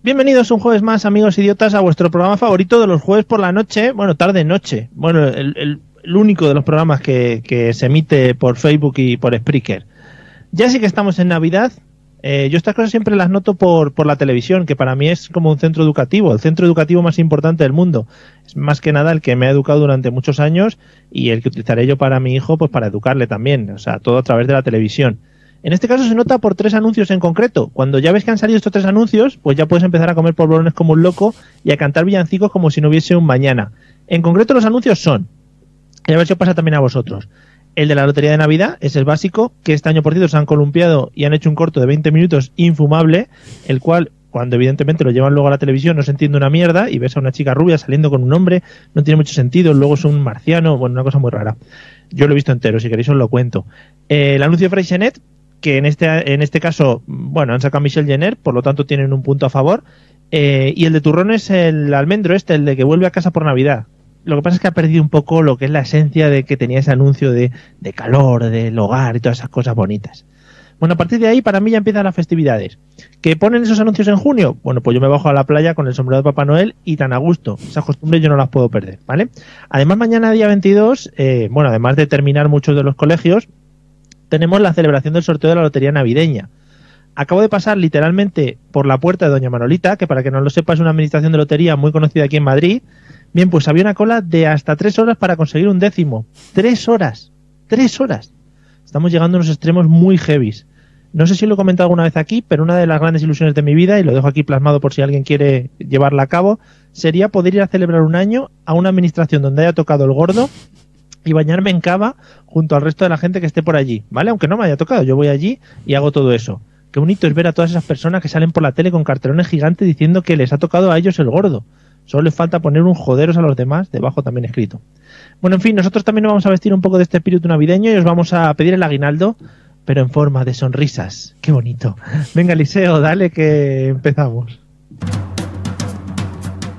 Bienvenidos un jueves más, amigos idiotas, a vuestro programa favorito de los jueves por la noche, bueno, tarde-noche. Bueno, el, único de los programas que, que se emite por Facebook y por Spreaker. Ya sí que estamos en Navidad. eh, yo estas cosas siempre las noto por, por la televisión, que para mí es como un centro educativo, el centro educativo más importante del mundo. Es más que nada el que me ha educado durante muchos años y el que utilizaré yo para mi hijo, pues para educarle también. O sea, todo a través de la televisión. En este caso se nota por tres anuncios en concreto. Cuando ya ves que han salido estos tres anuncios, pues ya puedes empezar a comer polvorones como un loco y a cantar villancicos como si no hubiese un mañana. En concreto los anuncios son, y a ver si os pasa también a vosotros. El de la Lotería de Navidad es el básico, que este año por cierto se han columpiado y han hecho un corto de 20 minutos infumable, el cual cuando evidentemente lo llevan luego a la televisión no se entiende una mierda y ves a una chica rubia saliendo con un hombre, no tiene mucho sentido, luego es un marciano, bueno, una cosa muy rara. Yo lo he visto entero, si queréis os lo cuento. Eh, el anuncio de Freixenet, que en este, en este caso, bueno, han sacado a Michelle Jenner, por lo tanto tienen un punto a favor. Eh, y el de turrón es el almendro este, el de que vuelve a casa por Navidad. Lo que pasa es que ha perdido un poco lo que es la esencia de que tenía ese anuncio de, de calor, del hogar y todas esas cosas bonitas. Bueno, a partir de ahí para mí ya empiezan las festividades. ¿Que ponen esos anuncios en junio? Bueno, pues yo me bajo a la playa con el sombrero de Papá Noel y tan a gusto. Esas costumbres yo no las puedo perder, ¿vale? Además, mañana día 22, eh, bueno, además de terminar muchos de los colegios, tenemos la celebración del sorteo de la Lotería Navideña. Acabo de pasar literalmente por la puerta de Doña Manolita, que para que no lo sepa es una administración de lotería muy conocida aquí en Madrid. Bien, pues había una cola de hasta tres horas para conseguir un décimo. Tres horas. Tres horas. Estamos llegando a unos extremos muy heavies. No sé si lo he comentado alguna vez aquí, pero una de las grandes ilusiones de mi vida, y lo dejo aquí plasmado por si alguien quiere llevarla a cabo, sería poder ir a celebrar un año a una administración donde haya tocado el gordo y bañarme en cava junto al resto de la gente que esté por allí, ¿vale? Aunque no me haya tocado, yo voy allí y hago todo eso. Qué bonito es ver a todas esas personas que salen por la tele con cartelones gigantes diciendo que les ha tocado a ellos el gordo. Solo les falta poner un joderos a los demás, debajo también escrito. Bueno, en fin, nosotros también nos vamos a vestir un poco de este espíritu navideño y os vamos a pedir el aguinaldo, pero en forma de sonrisas. Qué bonito. Venga, Eliseo, dale que empezamos.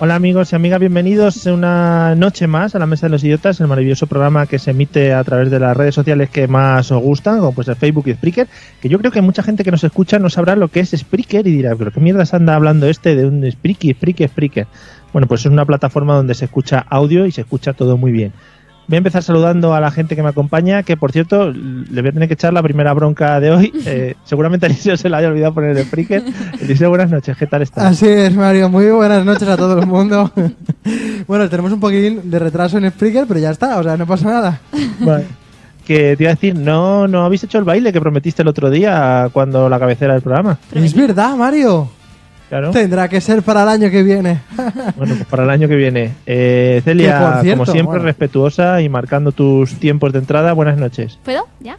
Hola amigos y amigas, bienvenidos una noche más a la Mesa de los Idiotas, el maravilloso programa que se emite a través de las redes sociales que más os gustan, como pues el Facebook y Spreaker, que yo creo que mucha gente que nos escucha no sabrá lo que es Spreaker y dirá, pero qué mierda se anda hablando este de un Spreaky, Spreaker, Spreaker. Bueno, pues es una plataforma donde se escucha audio y se escucha todo muy bien. Voy a empezar saludando a la gente que me acompaña, que por cierto, le voy a tener que echar la primera bronca de hoy. Eh, seguramente a Eliseo se le haya olvidado poner el Spreaker. Eliseo, buenas noches, ¿qué tal estás? Así es, Mario. Muy buenas noches a todo el mundo. bueno, tenemos un poquitín de retraso en Spreaker, pero ya está, o sea, no pasa nada. Vale. Que te iba a decir, no, no habéis hecho el baile que prometiste el otro día cuando la cabecera del programa. Es verdad, Mario. Claro. Tendrá que ser para el año que viene. Bueno, pues para el año que viene. Eh, Celia, Que, por cierto, como siempre, bueno. respetuosa y marcando tus tiempos de entrada. Buenas noches. ¿Puedo? ¿Ya?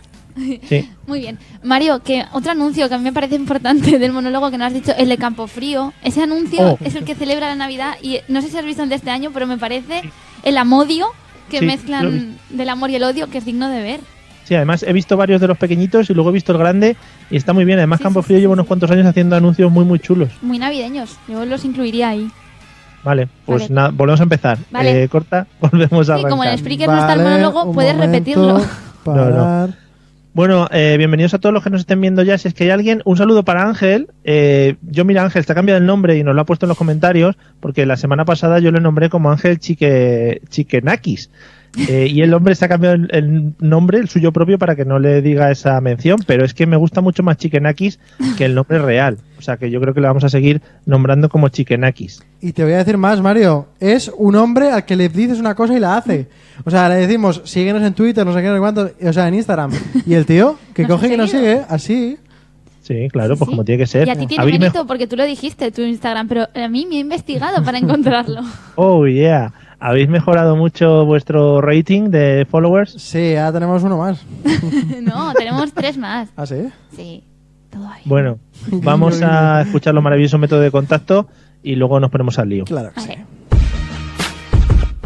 Sí. Muy bien. Mario, que otro anuncio que a mí me parece importante del monólogo que nos has dicho, el de Campofrío. Ese anuncio Oh. es el que celebra la Navidad y no sé si has visto el de este año, pero me parece el amodio que Sí, mezclan del amor y el odio, que es digno de ver. Sí, además he visto varios de los pequeñitos y luego he visto el grande y está muy bien. Además, Sí, Campo sí, Frío sí, lleva sí. unos cuantos años haciendo anuncios muy, muy chulos. Muy navideños. Yo los incluiría ahí. Vale, pues Vale. nada, volvemos a empezar. Vale. Eh, corta, volvemos a Sí, como en arrancar. el Spreaker no está el Vale, monólogo, puedes repetirlo. Parar. Bueno, eh, bienvenidos a todos los que nos estén viendo ya. Si es que hay alguien, un saludo para Ángel. Eh, yo, mira, Ángel, te ha cambiado el nombre y nos lo ha puesto en los comentarios, porque la semana pasada yo le nombré como Ángel Chique, Chiquenakis. Eh, y el hombre se ha cambiado el, el nombre, el suyo propio, para que no le diga esa mención, pero es que me gusta mucho más Chikenakis que el nombre real. O sea que yo creo que le vamos a seguir nombrando como Chikenakis. Y te voy a decir más, Mario. Es un hombre al que le dices una cosa y la hace. O sea, le decimos, síguenos en Twitter, no sé qué, no sé cuánto, o sea, en Instagram. Y el tío, que Nos coge y nos seguido. sigue, así. Sí, claro, pues Sí. como tiene que ser. Y a ti tiene mérito porque tú lo dijiste, tu Instagram, pero a mí me he investigado para encontrarlo. Oh, yeah. ¿Habéis mejorado mucho vuestro rating de followers? Sí, ya tenemos uno más. no, tenemos tres más. ¿Ah, sí? Sí, todo ahí. Bueno, vamos a escuchar los maravillosos métodos de contacto y luego nos ponemos al lío. Claro que sí.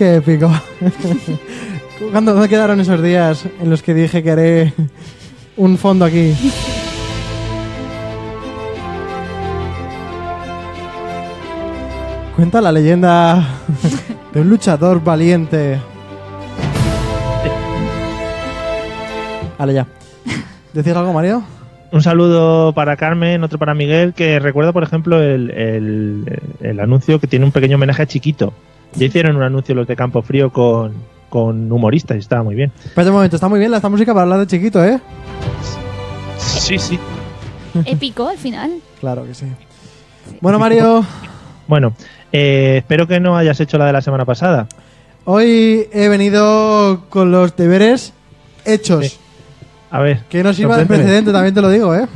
Qué épico. ¿Cuándo me quedaron esos días en los que dije que haré un fondo aquí? Cuenta la leyenda de un luchador valiente. Vale, ya. ¿Decías algo, Mario? Un saludo para Carmen, otro para Miguel, que recuerda, por ejemplo, el, el- el anuncio que tiene un pequeño homenaje a Chiquito. Ya hicieron un anuncio los de Campo Frío con, con humoristas y estaba muy bien. Espérate un momento, está muy bien esta música para hablar de chiquito, ¿eh? Sí, sí. Épico al final. Claro que sí. Bueno, Mario, Bueno, eh, espero que no hayas hecho la de la semana pasada. hoy he venido con los deberes hechos. Sí. A ver. Que no sirva de precedente, también te lo digo, ¿eh?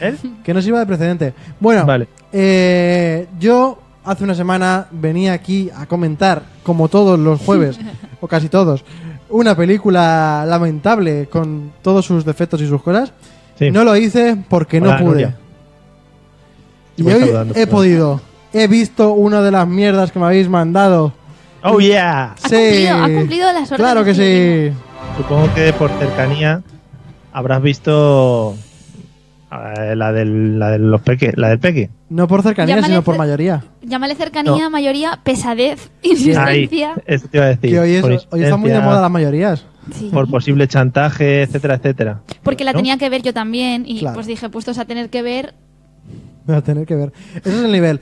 ¿Eh? que no sirva de precedente. Bueno, Vale. eh, yo hace una semana venía aquí a comentar, como todos los jueves, o casi todos, una película lamentable con todos sus defectos y sus cosas. Sí. No lo hice porque no pude. Nuria. Y Voy hoy saludando, he podido. He visto una de las mierdas que me habéis mandado. Oh, yeah. Ha cumplido, ha cumplido las órdenes Claro que sí. Supongo que por cercanía habrás visto eh, la, del, la de los peque, la del peque. No por cercanía, Llámale sino por mayoría. Llámale cercanía, mayoría, pesadez, insistencia. Ahí, eso te iba a decir. Que hoy, es, Por hoy está muy de moda las mayorías. Sí. Por posible chantaje, etcétera, etcétera. Porque la ¿no? tenía que ver yo también y Claro. pues dije, puestos a tener que ver, a tener que ver. Ese es el nivel.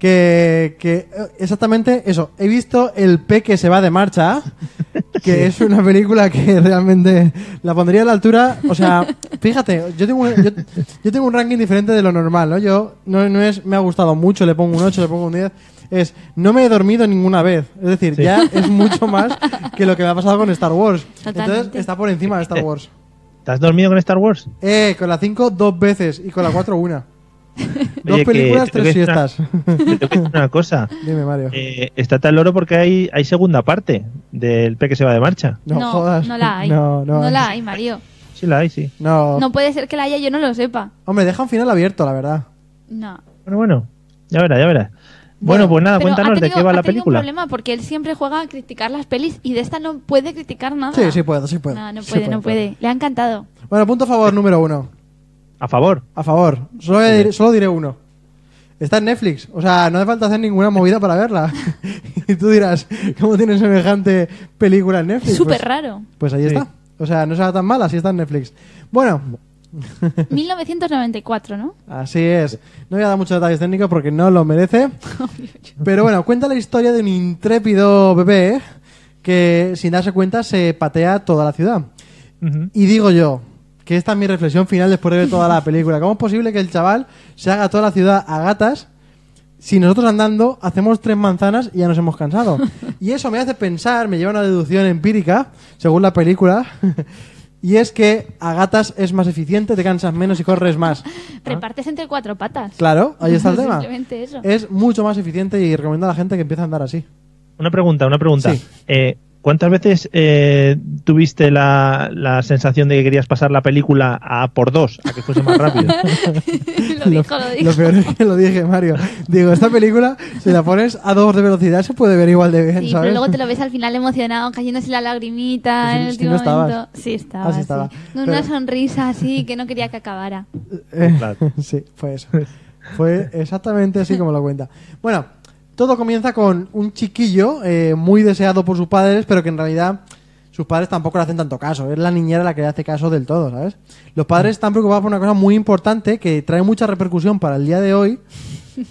Que, que eh, exactamente eso. He visto El Peque se va de marcha, que es una película que realmente la pondría a la altura. O sea, fíjate, yo tengo un, yo, yo tengo un ranking diferente de lo normal, ¿no? Yo no, no es me ha gustado mucho, le pongo un 8, le pongo un 10. Es no me he dormido ninguna vez. Es decir, Sí. ya es mucho más que lo que me ha pasado con Star Wars. Totalmente. Entonces está por encima de Star Wars. ¿Te has dormido con Star Wars? Eh, con la 5 dos veces y con la 4 una. Dos Oye, que películas, tres que decir una-. Te que una cosa. Dime, Mario. Eh, está tan loro porque hay, hay segunda parte del peque se va de marcha. No, no, jodas. no la hay. No, no. la hay, Mario. Sí, la hay, sí. No. No puede ser que la haya, yo no lo sepa. Hombre, deja un final abierto, la verdad. No. Bueno, bueno. Ya verás, ya verás. Bueno, pues nada, cuéntanos de tenido- qué va ha la tenido película. un problema porque él siempre juega a criticar las pelis y de esta no puede criticar nada. Sí, sí puedo, sí puedo. No, no Sí puede, no puedo. puede. Le ha encantado. Bueno, punto a favor número uno. A favor. A favor. Solo, diré, solo diré uno. Está en Netflix. O sea, no hace falta hacer ninguna movida para verla. y tú dirás, ¿cómo tiene semejante película en Netflix? Súper Pues, raro. pues ahí Sí. está. O sea, no será tan mala si está en Netflix. Bueno, 1994, ¿no? Así es. No voy a dar muchos detalles técnicos porque no lo merece. Pero bueno, cuenta la historia de un intrépido bebé que, sin darse cuenta, se patea toda la ciudad. Y digo yo, que esta es mi reflexión final después de ver toda la película. ¿Cómo es posible que el chaval se haga toda la ciudad a gatas si nosotros andando hacemos tres manzanas y ya nos hemos cansado? Y eso me hace pensar, me lleva a una deducción empírica, según la película, y es que a gatas es más eficiente, te cansas menos y corres más. Repartes entre cuatro patas. Claro, ahí está el tema. Simplemente eso. Es mucho más eficiente y recomiendo a la gente que empiece a andar así. Una pregunta, una pregunta. Sí. Eh, ¿cuántas veces eh, tuviste la, la sensación de que querías pasar la película a por dos, a que fuese más rápido? lo dijo, lo dijo. Lo peor es que lo dije, Mario. Digo, esta película, si la pones a dos de velocidad, se puede ver igual de bien, Sí, ¿sabes? pero luego te lo ves al final emocionado, cayéndose la lagrimita Sí, en el sí, último no estabas. momento. Sí, estaba. Ah, sí sí. estaba. Con una Pero- sonrisa así que no quería que acabara. Eh, Claro. sí, fue eso. Fue exactamente así como lo cuenta. Bueno, todo comienza con un chiquillo eh, muy deseado por sus padres, pero que en realidad sus padres tampoco le hacen tanto caso. Es la niñera la que le hace caso del todo, ¿sabes? Los padres están preocupados por una cosa muy importante que trae mucha repercusión para el día de hoy,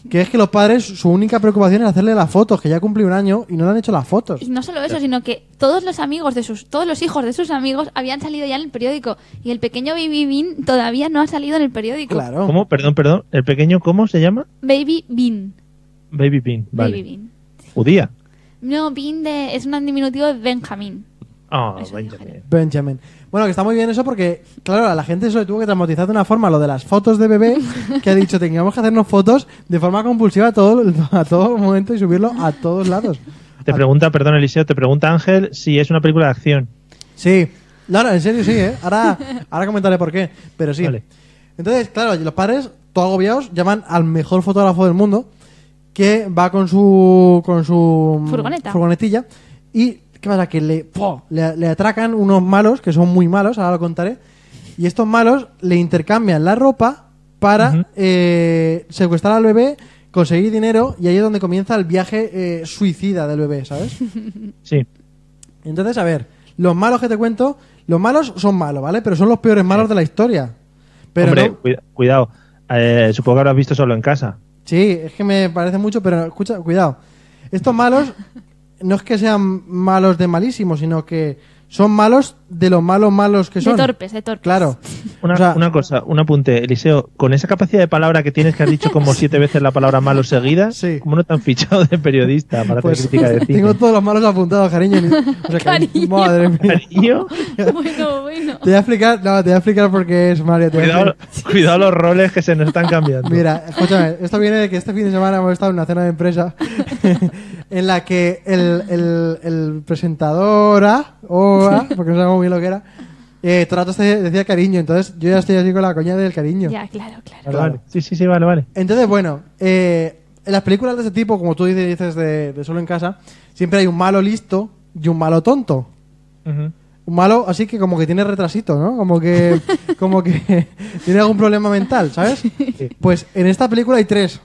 que es que los padres, su única preocupación es hacerle las fotos, que ya cumplió un año y no le han hecho las fotos. Y no solo eso, sino que todos los amigos de sus, todos los hijos de sus amigos habían salido ya en el periódico y el pequeño Baby Bean todavía no ha salido en el periódico. Claro. ¿Cómo? Perdón, perdón. ¿El pequeño cómo se llama? Baby Bean. Baby Bean. Vale. Baby Bean. Judía. No, Bean de, es un diminutivo de Benjamín. Ah, Benjamin. Benjamin. Bueno, que está muy bien eso porque, claro, a la gente eso le tuvo que traumatizar de una forma lo de las fotos de bebé, que ha dicho, teníamos que hacernos fotos de forma compulsiva a todo, a todo momento y subirlo a todos lados. Te pregunta, perdón Eliseo, te pregunta Ángel si es una película de acción. Sí. No, no, en serio sí, ¿eh? Ahora, ahora comentaré por qué, pero sí. Vale. Entonces, claro, los padres, todos agobiados, llaman al mejor fotógrafo del mundo, que va con su con su Furgoneta. furgonetilla y ¿qué pasa? Que le, ¡po! le, le atracan unos malos, que son muy malos, ahora lo contaré, y estos malos le intercambian la ropa para Ujú. eh, secuestrar al bebé, conseguir dinero, y ahí es donde comienza el viaje eh, suicida del bebé, ¿sabes? Sí. Entonces, a ver, los malos que te cuento, los malos son malos, ¿vale? Pero son los peores malos de la historia. Pero Hombre, no- cuida- cuidado. Eh, supongo que habrás visto solo en casa. Sí, es que me parece mucho, pero escucha, cuidado. Estos malos no es que sean malos de malísimos, sino que son malos de los malos malos que De son. torpes, de torpes. Claro. Una, O sea, una cosa, un apunte, Eliseo, con esa capacidad de palabra que tienes que has dicho como siete veces la palabra malo seguida, Sí. ¿cómo no te han fichado de periodista para pues, hacer crítica de cine? tengo todos los malos apuntados, cariño. Ni- O sea, cariño. Madre mía. Cariño, bueno, bueno. Te voy a explicar, no, te voy a explicar por qué es Mario. cuidado, cuidado los roles que se nos están cambiando. Mira, escúchame, esto viene de que este fin de semana hemos estado en una cena de empresa en la que el, el, el presentadora, o ah, porque no sabemos muy bien lo que era, eh, todo el rato se decía cariño, entonces yo ya estoy así con la coña del cariño. Ya, claro, claro. Vale, vale. Sí, sí, sí, vale, vale. Entonces, bueno, eh, en las películas de ese tipo, como tú dices, dices de, de Solo en Casa, siempre hay un malo listo y un malo tonto. Ujú. Un malo así que como que tiene retrasito, ¿no? Como que, como que tiene algún problema mental, ¿sabes? Pues en esta película hay tres.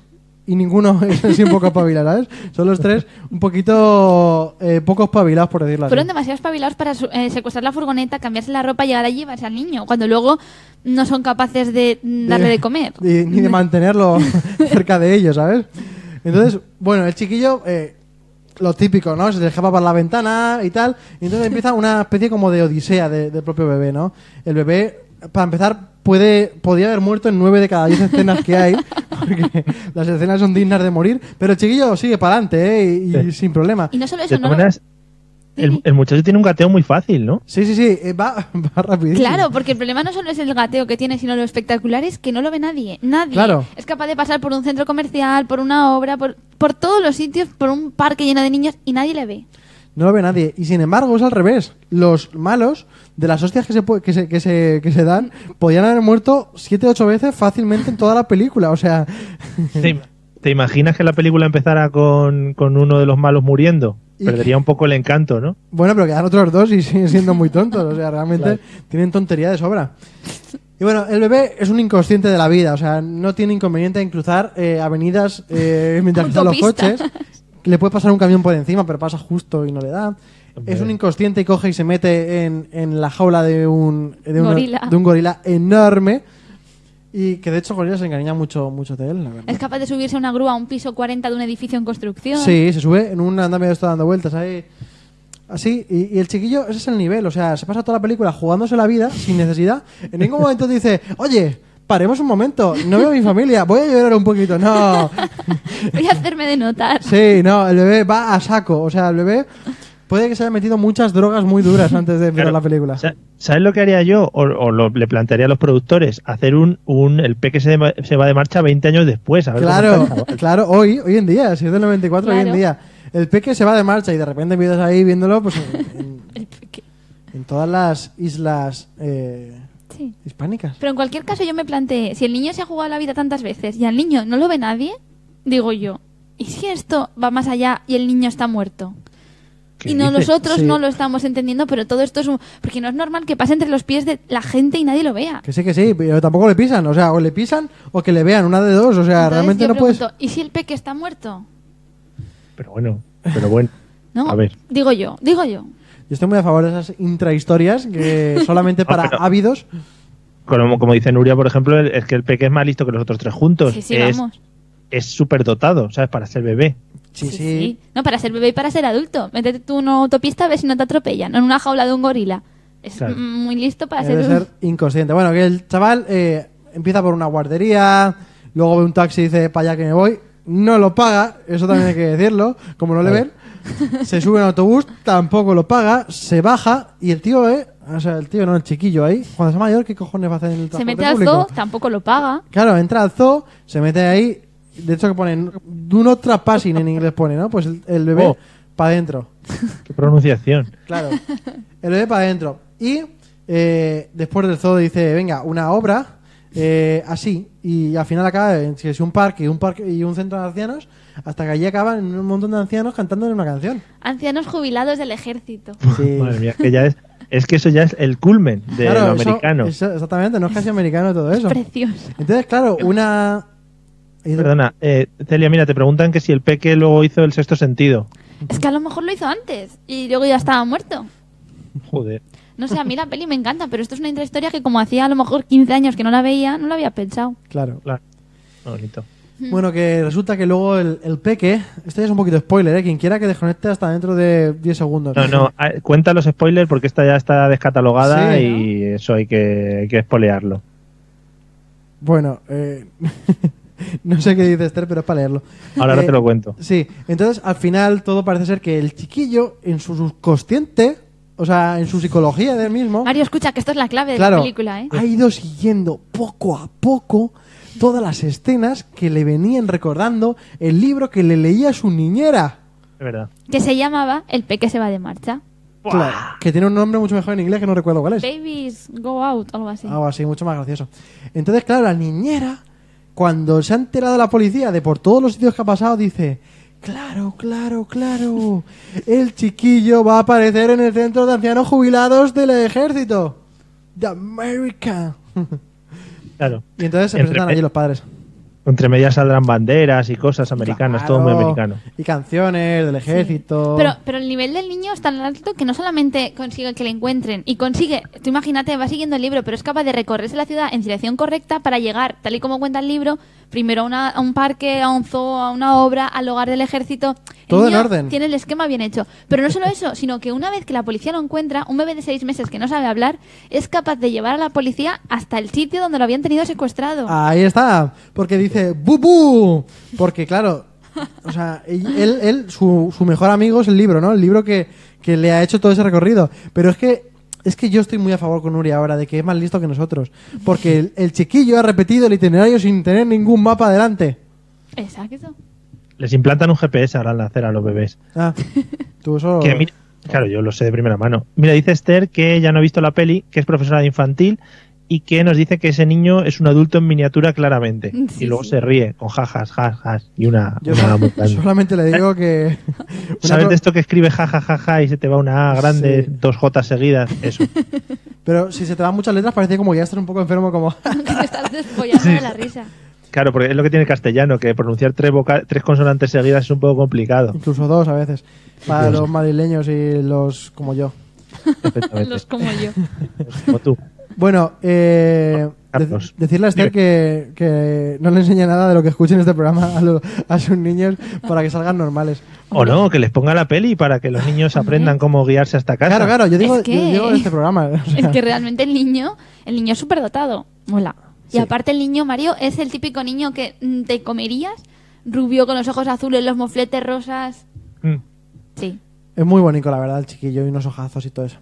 Y ninguno es así un poco espabilado, ¿sabes? Son los tres un poquito eh, poco espabilados, por decirlo así. Fueron demasiado espabilados para eh, secuestrar la furgoneta, cambiarse la ropa, llegar allí y llevarse al niño, cuando luego no son capaces de darle de comer. Y- ni de mantenerlo cerca de ellos, ¿sabes? Entonces, bueno, el chiquillo, eh, lo típico, ¿no? Se escapa por la ventana y tal. Y entonces empieza una especie como de odisea de- del propio bebé, ¿no? El bebé, para empezar, puede podría haber muerto en nueve de cada diez escenas que hay, porque las escenas son dignas de morir. Pero el chiquillo sigue para adelante, ¿eh? Y, y Sí. sin problema. Y no solo De eso, todas no. maneras, el, el muchacho tiene un gateo muy fácil, ¿no? Sí, sí, sí, eh, va, va rapidísimo. Claro, porque el problema no solo es el gateo que tiene, sino lo espectacular es que no lo ve nadie. Nadie Claro. es capaz de pasar por un centro comercial, por una obra, por, por todos los sitios, por un parque lleno de niños y nadie le ve. No lo ve nadie. Y sin embargo, es al revés. Los malos, de las hostias que se, que se, que se, que se dan, podían haber muerto siete ocho veces fácilmente en toda la película. O sea, ¿Te, te imaginas que la película empezara con, con uno de los malos muriendo? Perdería un poco el encanto, ¿no? bueno, pero quedan otros dos y siguen siendo muy tontos. O sea, realmente Claro. tienen tontería de sobra. Y bueno, el bebé es un inconsciente de la vida. O sea, no tiene inconveniente en cruzar eh, avenidas eh, mientras están los coches. Le puede pasar un camión por encima, pero pasa justo y no le da. Hombre. Es un inconsciente y coge y se mete en, en la jaula de un, de, un- Gorila. de un gorila enorme. Y que de hecho Gorila se encariña mucho, mucho de él, la verdad. Es capaz de subirse a una grúa a un piso 40 de un edificio en construcción. Sí, se sube en un andamio de esto dando vueltas ahí. Así, y, y el chiquillo, ese es el nivel. O sea, se pasa toda la película jugándose la vida sin necesidad. En ningún momento dice, oye, paremos un momento, no veo a mi familia, voy a llorar un poquito. No, Voy a hacerme de notar. sí, no, el bebé va a saco. O sea, el bebé puede que se haya metido muchas drogas muy duras antes de empezar Claro. la película. Sa- ¿Sabes lo que haría yo? O, o lo- le plantearía a los productores, hacer un, un el peque se, se va de marcha 20 años después. A ver Claro, claro, hoy, hoy en día, si es del 94, hoy en Claro. día. el peque se va de marcha y de repente empiezas ahí viéndolo pues en, en- El peque. en todas las islas eh, Sí. hispánicas. Pero en cualquier caso yo me planteé, si el niño se ha jugado la vida tantas veces y al niño no lo ve nadie, digo yo, ¿y si esto va más allá y el niño está muerto? ¿Qué Y no dices? nosotros Sí. no lo estamos entendiendo, pero todo esto es un... Porque no es normal que pase entre los pies de la gente y nadie lo vea. Que sí, que sí, pero tampoco le pisan. O sea, o le pisan o que le vean, una de dos. O sea, Entonces realmente yo no puedes. ¿y si el peque está muerto? Pero bueno, pero bueno. ¿No? A ver. Digo yo, digo yo. Yo estoy muy a favor de esas intrahistorias que solamente para ávidos. Como, como dice Nuria, por ejemplo, el- es que el peque es más listo que los otros tres juntos. Sí, sí, es, vamos. es súper dotado, ¿sabes? Para ser bebé. Sí, sí. No, para ser bebé y para ser adulto. Métete tú en una autopista a ver si no te atropellan. No en una jaula de un gorila. Es Claro. muy listo para Debe ser... ser inconsciente. Bueno, que el chaval eh, empieza por una guardería, luego ve un taxi y dice, para allá que me voy. No lo paga, eso también hay que decirlo, como no le ven. Se sube en autobús, tampoco lo paga, se baja y el tío, eh, o sea, el tío no, el chiquillo ahí, cuando sea mayor, ¿qué cojones va a hacer en el Se transporte mete al público? zoo, tampoco lo paga. Claro, entra al zoo, se mete ahí, de hecho que ponen, do not trespassing en inglés pone, ¿no? Pues el, el bebé Oh. para adentro. Qué pronunciación. Claro. El bebé para adentro. Y eh, después del zoo dice, venga, una obra eh, así. Y al final acaba en si es un parque, un parque y un centro de ancianos, hasta que allí acaban un montón de ancianos cantando una canción. Ancianos jubilados del ejército. Sí. Madre mía, que ya es, es que eso ya es el culmen de Claro, lo eso- americano. eso- exactamente, no es casi americano todo eso. Precioso. Entonces, claro, una... Perdona, eh, Celia, mira, te preguntan que si el peque luego hizo el sexto sentido. Es que a lo mejor lo hizo antes y luego ya estaba muerto. Joder. No sé, a mí la peli me encanta, pero esto es una intrahistoria que como hacía a lo mejor 15 años que no la veía, no lo había pensado. Claro. Claro. Bonito. Bueno, que resulta que luego el, el peque... Esto ya es un poquito spoiler, ¿eh? Quien quiera que desconecte hasta dentro de 10 segundos. No, no, ah, cuenta los spoilers porque esta ya está descatalogada Sí, y eso hay que, hay que espolearlo. Bueno, eh, no sé qué dice Esther, pero es para leerlo. Ahora Eh, te lo cuento. Sí, entonces al final todo parece ser que el chiquillo, en su subconsciente, o sea, en su psicología del mismo, Mario, escucha que esto es la clave de la película, ¿eh? ha ido siguiendo poco a poco todas las escenas que le venían recordando el libro que le leía su niñera. Es verdad. Que se llamaba El peque se va de marcha. Claro, que tiene un nombre mucho mejor en inglés que no recuerdo cuál es. Babies go out, algo así. Algo así, mucho más gracioso. Entonces, claro, la niñera, cuando se ha enterado la policía de por todos los sitios que ha pasado, dice, claro, claro, claro, el chiquillo va a aparecer en el centro de ancianos jubilados del ejército. De America. Claro. Y entonces se Entre- presentan allí los padres. Entre medias saldrán banderas y cosas americanas, todo muy americano. Y canciones del ejército. Pero, pero el nivel del niño es tan alto que no solamente consigue que le encuentren y consigue, tú imagínate, va siguiendo el libro, pero es capaz de recorrerse la ciudad en dirección correcta para llegar, tal y como cuenta el libro, primero a, una- a un parque, a un zoo, a una obra, al hogar del ejército. El Todo en orden. Tiene el esquema bien hecho. Pero no solo eso, sino que una vez que la policía lo encuentra, un bebé de seis meses que no sabe hablar es capaz de llevar a la policía hasta el sitio donde lo habían tenido secuestrado. Ahí está, porque dice ¡Bubu! Porque claro, o sea, él, él- él- su, su mejor amigo es el libro, ¿no? El libro que, que le ha hecho todo ese recorrido. Pero es que es que yo estoy muy a favor con Uri ahora de que es más listo que nosotros. Porque el, el chiquillo ha repetido el itinerario sin tener ningún mapa delante. Exacto. Les implantan un GPS ahora al nacer a los bebés. Ah, tú eso... Que mira- claro, yo lo sé de primera mano. Mira, dice Esther que ya no ha visto la peli, que es profesora de infantil y que nos dice que ese niño es un adulto en miniatura claramente. Sí, y luego sí. se ríe con jajas, jajas y una, Yo una muy solamente le digo que... ¿Sabes de esto que escribe jajajaja y se te va una A grande, Sí. dos J seguidas? Eso. Pero si se te dan muchas letras parece como que ya estás un poco enfermo como... que te estás despollando de la risa. Claro, porque es lo que tiene el castellano, que pronunciar tres, voca- tres consonantes seguidas es un poco complicado. Incluso dos a veces. Para Incluso. los madrileños y los como yo. Los como yo. Como tú. Bueno, eh, de- decirle a Esther que, que no le enseñe nada de lo que escuche en este programa a, lo- a sus niños para que salgan normales. O no, que les ponga la peli para que los niños aprendan cómo guiarse hasta casa. Claro, claro, yo digo, Es que- yo digo de este programa. o sea, Es que realmente el niño, el niño es súper dotado. Mola. Sí. Y aparte el niño, Mario, es el típico niño que mm, te comerías, rubio con los ojos azules, los mofletes rosas. Mm. Sí. es muy bonito, la verdad, el chiquillo y unos ojazos y todo eso.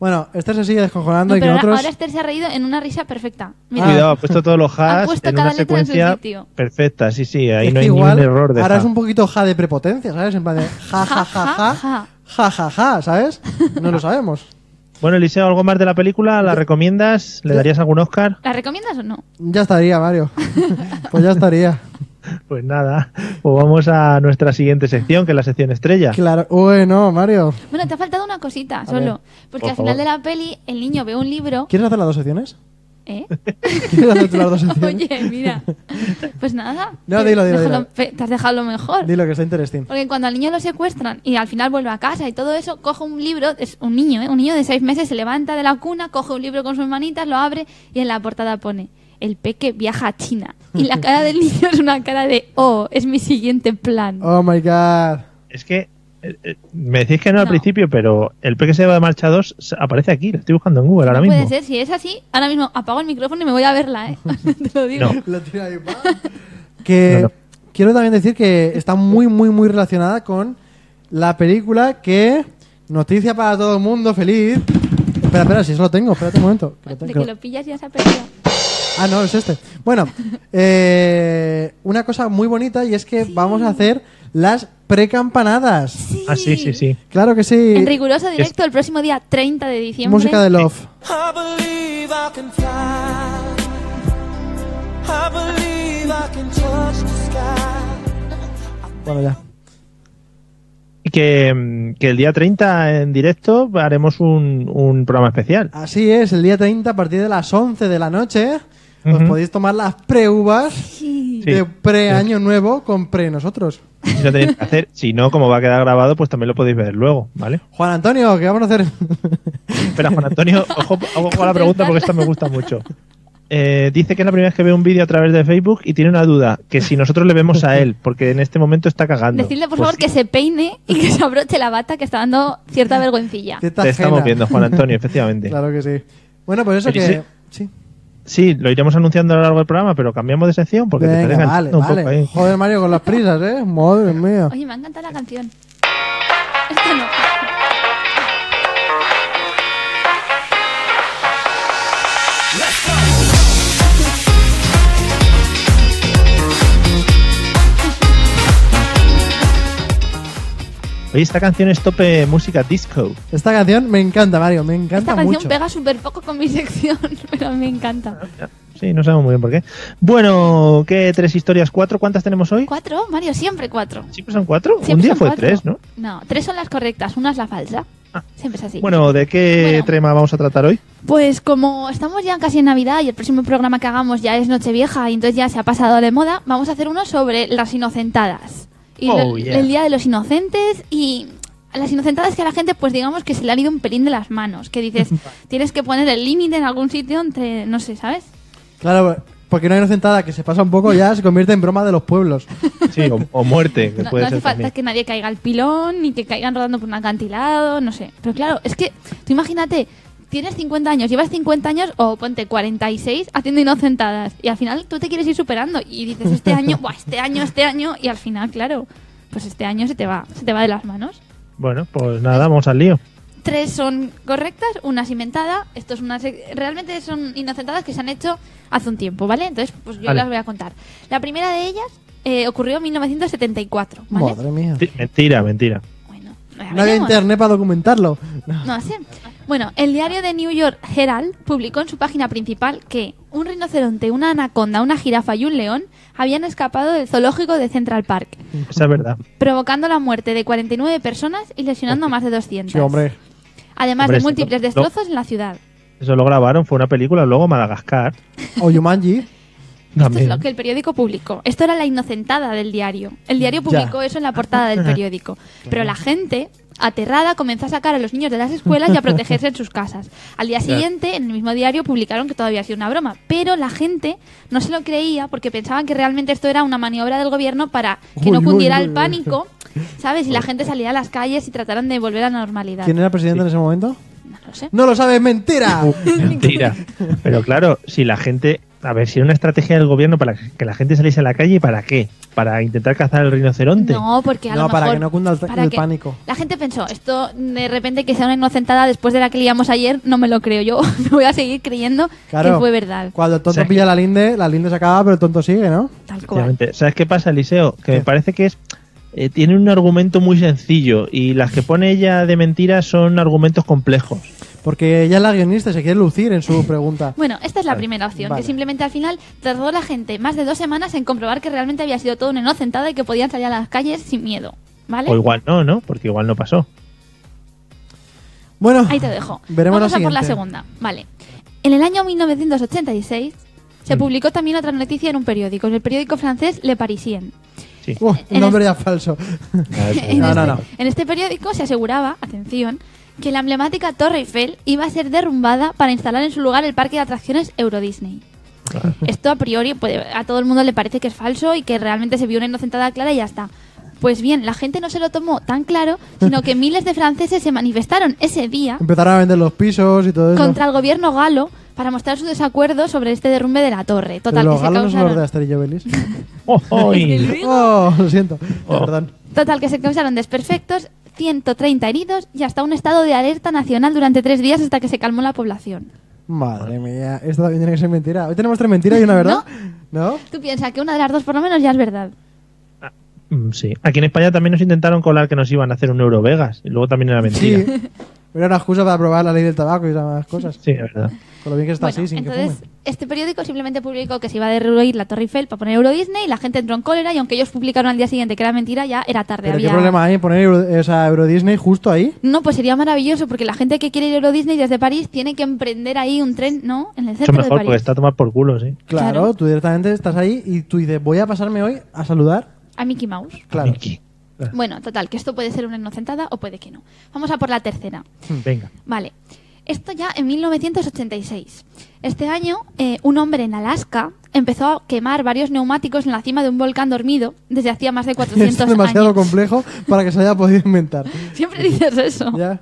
Bueno, Esther se sigue descojonando No, y que pero ahora, nosotros... ahora Esther se ha reído en una risa perfecta. Mira, Cuidado, ha puesto todos los Ha has puesto en cada una letra en su secuencia sitio. perfecta. Sí, sí, ahí es no que hay igual un error de ahora ja. es un poquito ja de prepotencia, ¿sabes? En plan de ja, ja, ja, ja, ja. ja, ja, ja, ¿sabes? No lo sabemos. Bueno, Eliseo, ¿algo más de la película? ¿La recomiendas? ¿Le darías algún Oscar? ¿La recomiendas o no? Ya estaría, Mario. pues ya estaría. Pues nada, pues vamos a nuestra siguiente sección, que es la sección estrella. Claro. Bueno, Mario. Bueno, te ha faltado una cosita solo. Porque por al final favor. de la peli, el niño ve un libro. ¿Quieres hacer las dos secciones? ¿Eh? ¿Quieres hacer las dos secciones? Oye, mira. Pues nada. No, te- dilo, dilo, déjalo- dilo. Te has dejado lo mejor. Dilo que está interesting. Porque cuando al niño lo secuestran y al final vuelve a casa y todo eso, coge un libro, es un niño, ¿eh? un niño de seis meses, se levanta de la cuna, coge un libro con sus manitas, lo abre y en la portada pone, el peque viaja a China. Y la cara del niño es una cara de, oh, es mi siguiente plan. Oh my god. Es que eh, eh, me decís que no, al No. principio, pero el Peque se va de marcha 2 s- aparece aquí, lo estoy buscando en Google ahora no mismo. puede ser, si es así, ahora mismo apago el micrófono y me voy a verla, ¿eh? Te lo digo. No. Lo tira que No, no. quiero también decir que está muy, muy, muy relacionada con la película que. Noticia para todo el mundo, feliz. Espera, espera, si eso lo tengo, espérate un momento. que lo De que lo pillas ya se ha perdido. Ah, no, es este. Bueno, eh, una cosa muy bonita y es que vamos a hacer las precampanadas. Ah, sí, sí, sí. Claro que sí. En riguroso directo el próximo día 30 de diciembre. Música de Love. I believe I can fly. I believe I can touch the sky. Bueno, ya. Y que, que el día 30 en directo haremos un, un programa especial. Así es, el día 30 a partir de las 11 de la noche os podéis tomar las pre-uvas Sí. De pre-año nuevo con pre-nosotros. Si lo tenéis que hacer, si no, como va a quedar grabado, pues también lo podéis ver luego, ¿vale? Juan Antonio, ¿qué vamos a hacer? Espera, Juan Antonio, ojo, ojo a la pregunta porque esta me gusta mucho. Eh, dice que es la primera vez que ve un vídeo a través de Facebook y tiene una duda, que si nosotros le vemos a él, porque en este momento está cagando. Decidle, por Pues favor, que se peine y que se abroche la bata, que está dando cierta vergüencilla. ¿Qué Te estamos viendo, Juan Antonio, efectivamente. Claro que sí. Bueno, pues eso que... Sí. Sí, lo iremos anunciando a lo largo del programa, pero cambiamos de sección porque te Venga, estás vale, enganchando un poco vale. ahí. Joder, Mario, con las prisas, ¿eh? Madre mía. Oye, me ha encantado la canción. Esta no. Oye, esta canción es tope música disco. Esta canción me encanta, Mario, me encanta Esta canción mucho. pega súper poco con mi sección, pero me encanta. Sí, no sabemos muy bien por qué. Bueno, ¿qué tres historias? ¿Cuatro? ¿Cuántas tenemos hoy? ¿Cuatro? Mario, siempre cuatro. ¿Siempre son cuatro? Siempre Un día son fue cuatro. tres, ¿no? No, tres son las correctas, una es la falsa. Siempre es así. Bueno, ¿de qué Bueno. tema vamos a tratar hoy? Pues como estamos ya casi en Navidad y el próximo programa que hagamos ya es Nochevieja y entonces ya se ha pasado de moda, vamos a hacer uno sobre las inocentadas. Y Oh, el, yeah. el Día de los Inocentes y las inocentadas que a la gente pues digamos que se le han ido un pelín de las manos, que dices, tienes que poner el límite en algún sitio entre, no sé, ¿sabes? Claro, porque una inocentada que se pasa un poco ya se convierte en broma de los pueblos. Sí, o, o muerte, que No, puede no hace ser falta también. que nadie caiga al pilón ni que caigan rodando por un acantilado, no sé. Pero claro, es que tú imagínate, tienes 50 años, llevas 50 años o ponte 46 haciendo inocentadas y al final tú te quieres ir superando y dices este año, Buah, este año, este año y al final, claro, pues este año se te va, se te va de las manos. Bueno, pues nada, vamos al lío. Tres son correctas, una es inventada. Esto es una realmente son inocentadas que se han hecho hace un tiempo, ¿vale? Entonces, pues yo Vale. las voy a contar. La primera de ellas eh, ocurrió en 1974, ¿vale? Madre mía. Ti- Mentira, mentira. Bueno, No había internet para documentarlo. No. No sé. Bueno, el diario de New York Herald publicó en su página principal que un rinoceronte, una anaconda, una jirafa y un león habían escapado del zoológico de Central Park, Esa es verdad. provocando la muerte de 49 personas y lesionando a más de 200. Sí, hombre. Además Hombre, de eso- múltiples lo- destrozos en la ciudad. Eso lo grabaron, fue una película, luego Madagascar. O Yumanji. Esto es lo que el periódico publicó. Esto era la inocentada del diario. El diario Ya. publicó eso en la portada del periódico. Pero la gente, aterrada, comenzó a sacar a los niños de las escuelas y a protegerse en sus casas. Al día siguiente, en el mismo diario, publicaron que todo había sido una broma. Pero la gente no se lo creía porque pensaban que realmente esto era una maniobra del gobierno para que no cundiera uy, el pánico, ¿sabes? Y la gente salía a las calles y trataran de volver a la normalidad. ¿Quién era presidente en ese momento? No lo sé. No lo sabes, mentira. Mentira. Pero claro, si la gente a ver, si era una estrategia del gobierno para que la gente saliese a la calle, ¿para qué? ¿Para intentar cazar el rinoceronte? No, porque a No, lo para mejor- que no cunda el- para el que- pánico. La gente pensó, esto de repente que sea una inocentada después de la que liamos ayer, no me lo creo. Yo me voy a seguir creyendo Claro. que fue verdad. Cuando el tonto pilla la linde, la linde se acaba, pero el tonto sigue, ¿no? Tal cual. ¿Sabes qué pasa, Eliseo? Que ¿Qué? me parece que es eh, tiene un argumento muy sencillo y las que pone ella de mentiras son argumentos complejos. Porque ella es la guionista se quiere lucir en su pregunta. Bueno, esta es la Vale. primera opción, Vale. que simplemente al final tardó la gente más de dos semanas en comprobar que realmente había sido todo una inocentada y que podían salir a las calles sin miedo. ¿Vale? O igual no, ¿no? Porque igual no pasó. Bueno, Ahí te dejo. veremos Vamos la a por la segunda. Vale. En el año 1986 Mm. se publicó también otra noticia en un periódico, en el periódico francés Le Parisien. Sí. Uh, un nombre ya falso. En, No, este, no, no. en este periódico se aseguraba, atención, que la emblemática Torre Eiffel iba a ser derrumbada para instalar en su lugar el parque de atracciones Euro Disney. Esto a priori puede- a todo el mundo le parece que es falso y que realmente se vio una inocentada clara y ya está. Pues bien, la gente no se lo tomó tan claro, sino que miles de franceses se manifestaron ese día Empezaron a vender los pisos y todo eso. contra el gobierno galo para mostrar su desacuerdo sobre este derrumbe de la torre. Pero Total, los que se galos no son los de y. ¡Oh, oh, y- oh, lo siento. Oh. Perdón. total, que se causaron desperfectos, 130 heridos y hasta un estado de alerta nacional durante tres días hasta que se calmó la población. Madre mía, esto también tiene que ser mentira. Hoy tenemos tres mentiras y una verdad. ¿No? Tú piensas que una de las dos por lo menos ya es verdad. Mm, Sí. Aquí en España también nos intentaron colar que nos iban a hacer un Eurovegas y luego también era mentira. Sí. Era una excusa para probar la ley del tabaco y esas cosas. Sí, es verdad. Con lo bien que está Bueno, así, sin que entonces, fume. este periódico simplemente publicó que se iba a derruir la Torre Eiffel para poner Euro Disney y la gente entró en cólera y aunque ellos publicaron al día siguiente que era mentira, ya era tarde. Pero había... qué problema hay en poner Euro, esa Euro Disney justo ahí. No, pues sería maravilloso porque la gente que quiere ir a Euro Disney desde París tiene que emprender ahí un tren, ¿no? En el centro de mejor París. porque está a tomar por culo, sí. Claro, Claro. tú directamente estás ahí y tú dices, voy a pasarme hoy a saludar. A Mickey Mouse. Claro. Bueno, total, que esto puede ser una inocentada o puede que no. Vamos a por la tercera. Venga. Vale. Esto ya en 1986. Este año, eh, un hombre en Alaska empezó a quemar varios neumáticos en la cima de un volcán dormido desde hacía más de Esto 400 es demasiado años. complejo para que se haya podido inventar. Siempre dices eso. Ya.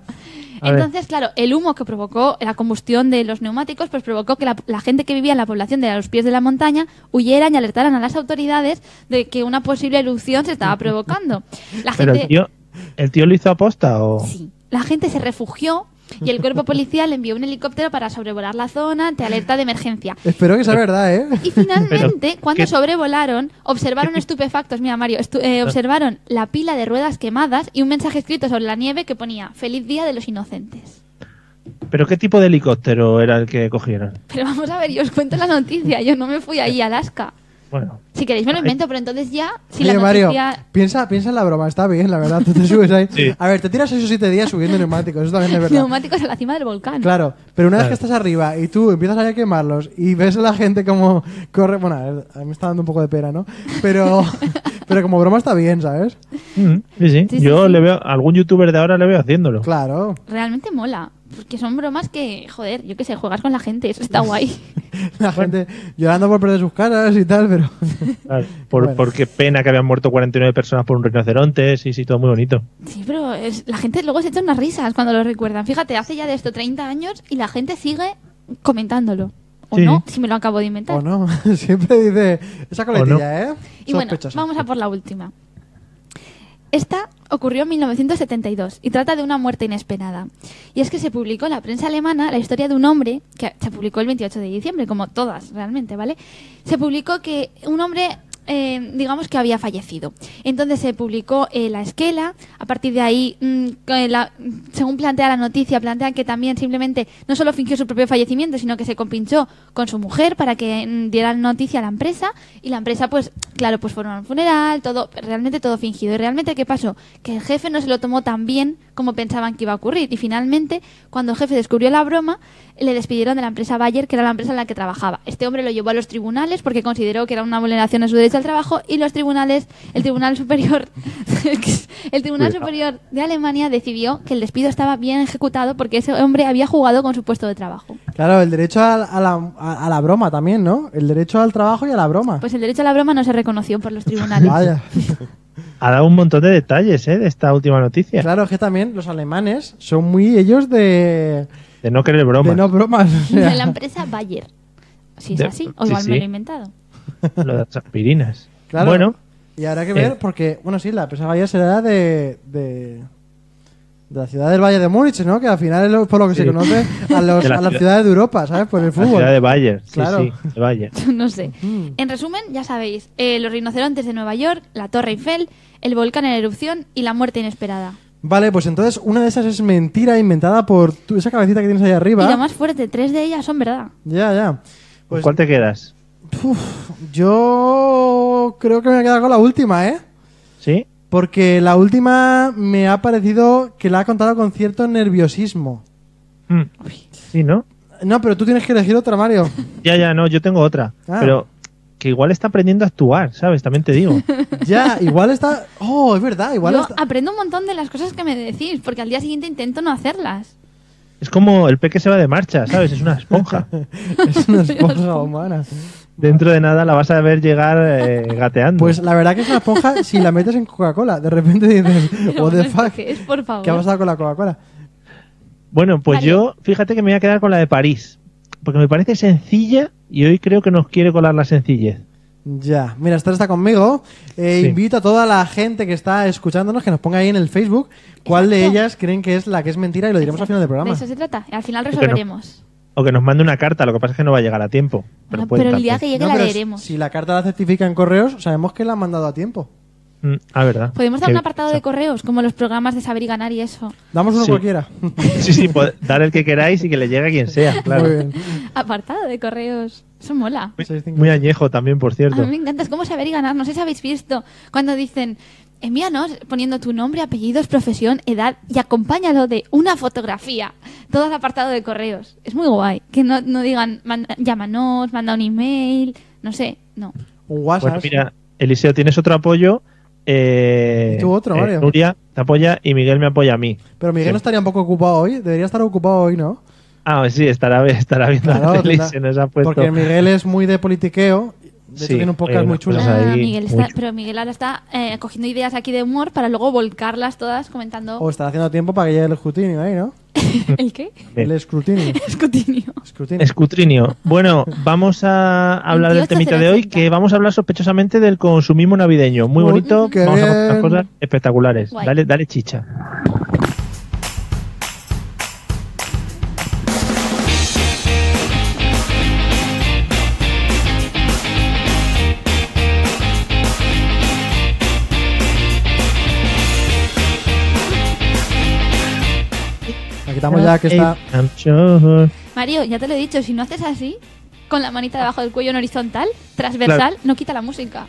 A ver. Entonces, claro, el humo que provocó la combustión de los neumáticos, pues provocó que la, la gente que vivía en la población de los pies de la montaña huyeran y alertaran a las autoridades de que una posible erupción se estaba provocando. La Pero gente, el tío, ¿el tío lo hizo aposta o...? sí, la gente se refugió y el cuerpo policial envió un helicóptero para sobrevolar la zona ante alerta de emergencia. Espero que sea verdad, ¿eh? Y finalmente, Pero, cuando ¿qué- sobrevolaron, observaron estupefactos, mira Mario, estu- eh, observaron la pila de ruedas quemadas y un mensaje escrito sobre la nieve que ponía Feliz Día de los Inocentes. ¿Pero qué tipo de helicóptero era el que cogieron? Pero vamos a ver, yo os cuento la noticia, yo no me fui ahí a Alaska. Bueno, Si queréis me lo invento, pero entonces ya, si Oye, la Mario, noticia... piensa, piensa en la broma, está bien, la verdad. Tú te subes ahí. Sí. A ver, te tiras esos siete días subiendo neumáticos, eso también es verdad. Neumáticos a la cima del volcán. Claro, pero una vez que estás arriba y tú empiezas a quemarlos y ves a la gente como corre, bueno, a ver, a mí me está dando un poco de pena, ¿no? Pero, pero como broma está bien, ¿sabes? mm, sí, sí. Sí, sí, Yo sí. le veo, a algún youtuber de ahora le veo haciéndolo. Claro. Realmente mola, porque son bromas que, joder, yo qué sé, juegas con la gente, eso está guay. La gente llorando por perder sus caras y tal, pero Claro, por, Bueno. por qué pena que habían muerto 49 personas por un rinoceronte, sí, sí, todo muy bonito. Sí, pero es- la gente luego se echa unas risas cuando lo recuerdan. Fíjate, hace ya de esto 30 años y la gente sigue comentándolo. O Sí. no, si me lo acabo de inventar. o no, siempre dice esa coletilla, ¿eh? Y bueno, vamos a por la última. Esta ocurrió en 1972 y trata de una muerte inesperada. Y es que se publicó en la prensa alemana la historia de un hombre, que se publicó el 28 de diciembre, como todas realmente, ¿vale? Se publicó que un hombre, eh, digamos que había fallecido. Entonces se publicó eh, la esquela, a partir de ahí, mm, según plantea la noticia, plantean que también simplemente no solo fingió su propio fallecimiento, sino que se compinchó con su mujer para que mm, dieran noticia a la empresa y la empresa, pues, claro, pues fueron a un funeral, todo, realmente todo fingido. Y realmente, ¿qué pasó? Que el jefe no se lo tomó tan bien como pensaban que iba a ocurrir. Y finalmente, cuando el jefe descubrió la broma, le despidieron de la empresa Bayer, que era la empresa en la que trabajaba. Este hombre lo llevó a los tribunales porque consideró que era una vulneración a su derecho al trabajo y los tribunales, el Tribunal Superior, el Tribunal Cuidado. Superior de Alemania decidió que el despido estaba bien ejecutado porque ese hombre había jugado con su puesto de trabajo. Claro, el derecho a, a la, a- a la broma también, ¿no? El derecho al trabajo y a la broma. Pues el derecho a la broma no se reconoció por los tribunales. Vaya. Ha dado un montón de detalles, ¿eh? De esta última noticia. Claro, es que también los alemanes son muy ellos de, De no querer broma. de no bromas. o sea. de la empresa Bayer. Si es De- así, o sí, igual sí. me lo he inventado. Lo de las aspirinas. Claro. Bueno, Y habrá que ver, Eh. porque, bueno, sí, la empresa Bayer será de, de, de la ciudad del Valle de Múnich, ¿no? Que al final es por lo que se Sí. conoce a, los- la a las ciudad- ciudades de Europa, ¿sabes? Por el la fútbol. ciudad de Bayer. Sí, Claro. sí, de Bayer. no sé. En resumen, ya sabéis, eh, los rinocerontes de Nueva York, la Torre Eiffel, el volcán en erupción y la muerte inesperada. Vale, pues entonces una de esas es mentira inventada por tú- esa cabecita que tienes ahí arriba. Y lo más fuerte, tres de ellas son verdad. Ya, ya. ¿Con Pues cuál te quedas? Yo creo que me voy a quedar con la última, ¿eh? ¿Sí? Porque la última me ha parecido que la ha contado con cierto nerviosismo. Mm. Sí, ¿no? No, pero tú tienes que elegir otra, Mario. Ya, ya, no, yo tengo otra. Ah. Pero que igual está aprendiendo a actuar, ¿sabes? También te digo. ya, igual está... Oh, es verdad, igual Yo está... aprendo un montón de las cosas que me decís, porque al día siguiente intento no hacerlas. Es como el peque se va de marcha, ¿sabes? Es una esponja. Es una esponja humana. Dentro de nada la vas a ver llegar eh, gateando. Pues la verdad que es una esponja si la metes en Coca-Cola. De repente dices, what the ¿Esto fuck, qué es, por favor? ¿qué ha pasado con la Coca-Cola? Bueno, pues Vale. yo, fíjate que me voy a quedar con la de París. Porque me parece sencilla y hoy creo que nos quiere colar la sencillez. Ya, mira, Esther está conmigo. Eh, Sí. Invito a toda la gente que está escuchándonos que nos ponga ahí en el Facebook cuál de ellas creen que es la que es mentira y lo diremos al final del De programa. eso se trata. Al final que no. resolveremos. O que nos mande una carta, lo que pasa es que no va a llegar a tiempo. Pero, Ah, puede pero el día que llegue No, la leeremos. Si la carta la certifica en correos, sabemos que la han mandado a tiempo. Mm, ah, verdad. Podemos dar Que- un apartado de correos, como los programas de saber y ganar y eso. Damos uno Sí. cualquiera. Sí, sí, dar el que queráis y que le llegue a quien sea, claro. Muy bien. Apartado de correos. Eso mola. Muy añejo también, por A cierto. mí me encanta, es como saber y ganar. No sé si habéis visto cuando dicen, envíanos poniendo tu nombre, apellidos, profesión, edad y acompáñalo de una fotografía. Todo al apartado de correos. Es muy guay. Que no, no digan, "Manda- llámanos, manda un email, no sé, no. Un WhatsApp. Bueno, mira, Eliseo, tienes otro apoyo. Eh, Y tú otro, eh, Mario. Nuria te apoya y Miguel me apoya a mí. Pero Miguel Sí. no estaría un poco ocupado hoy. Debería estar ocupado hoy, ¿no? Ah, sí, estará, estará viendo Claro, la tele y tendrá- se nos ha puesto. Porque Miguel es muy de politiqueo. De hecho, Sí, tiene un podcast muy chulo. cosas Ah, ahí Miguel está- muy pero Miguel ahora está eh, cogiendo ideas aquí de humor para luego volcarlas todas comentando O estará haciendo tiempo para que llegue el escrutinio ahí, ¿no? el qué? El escrutinio. Escrutinio. Escrutinio. Escutrinio. Bueno, vamos a hablar del 28, temita de hoy, 080. que vamos a hablar sospechosamente del consumismo navideño. Muy Uy, bonito, vamos a bien. cosas espectaculares. Guay. Dale, dale chicha. Quitamos ya que está. I'm sure. Mario, ya te lo he dicho, si no haces así, con la manita debajo del cuello en horizontal, transversal, no quita la música.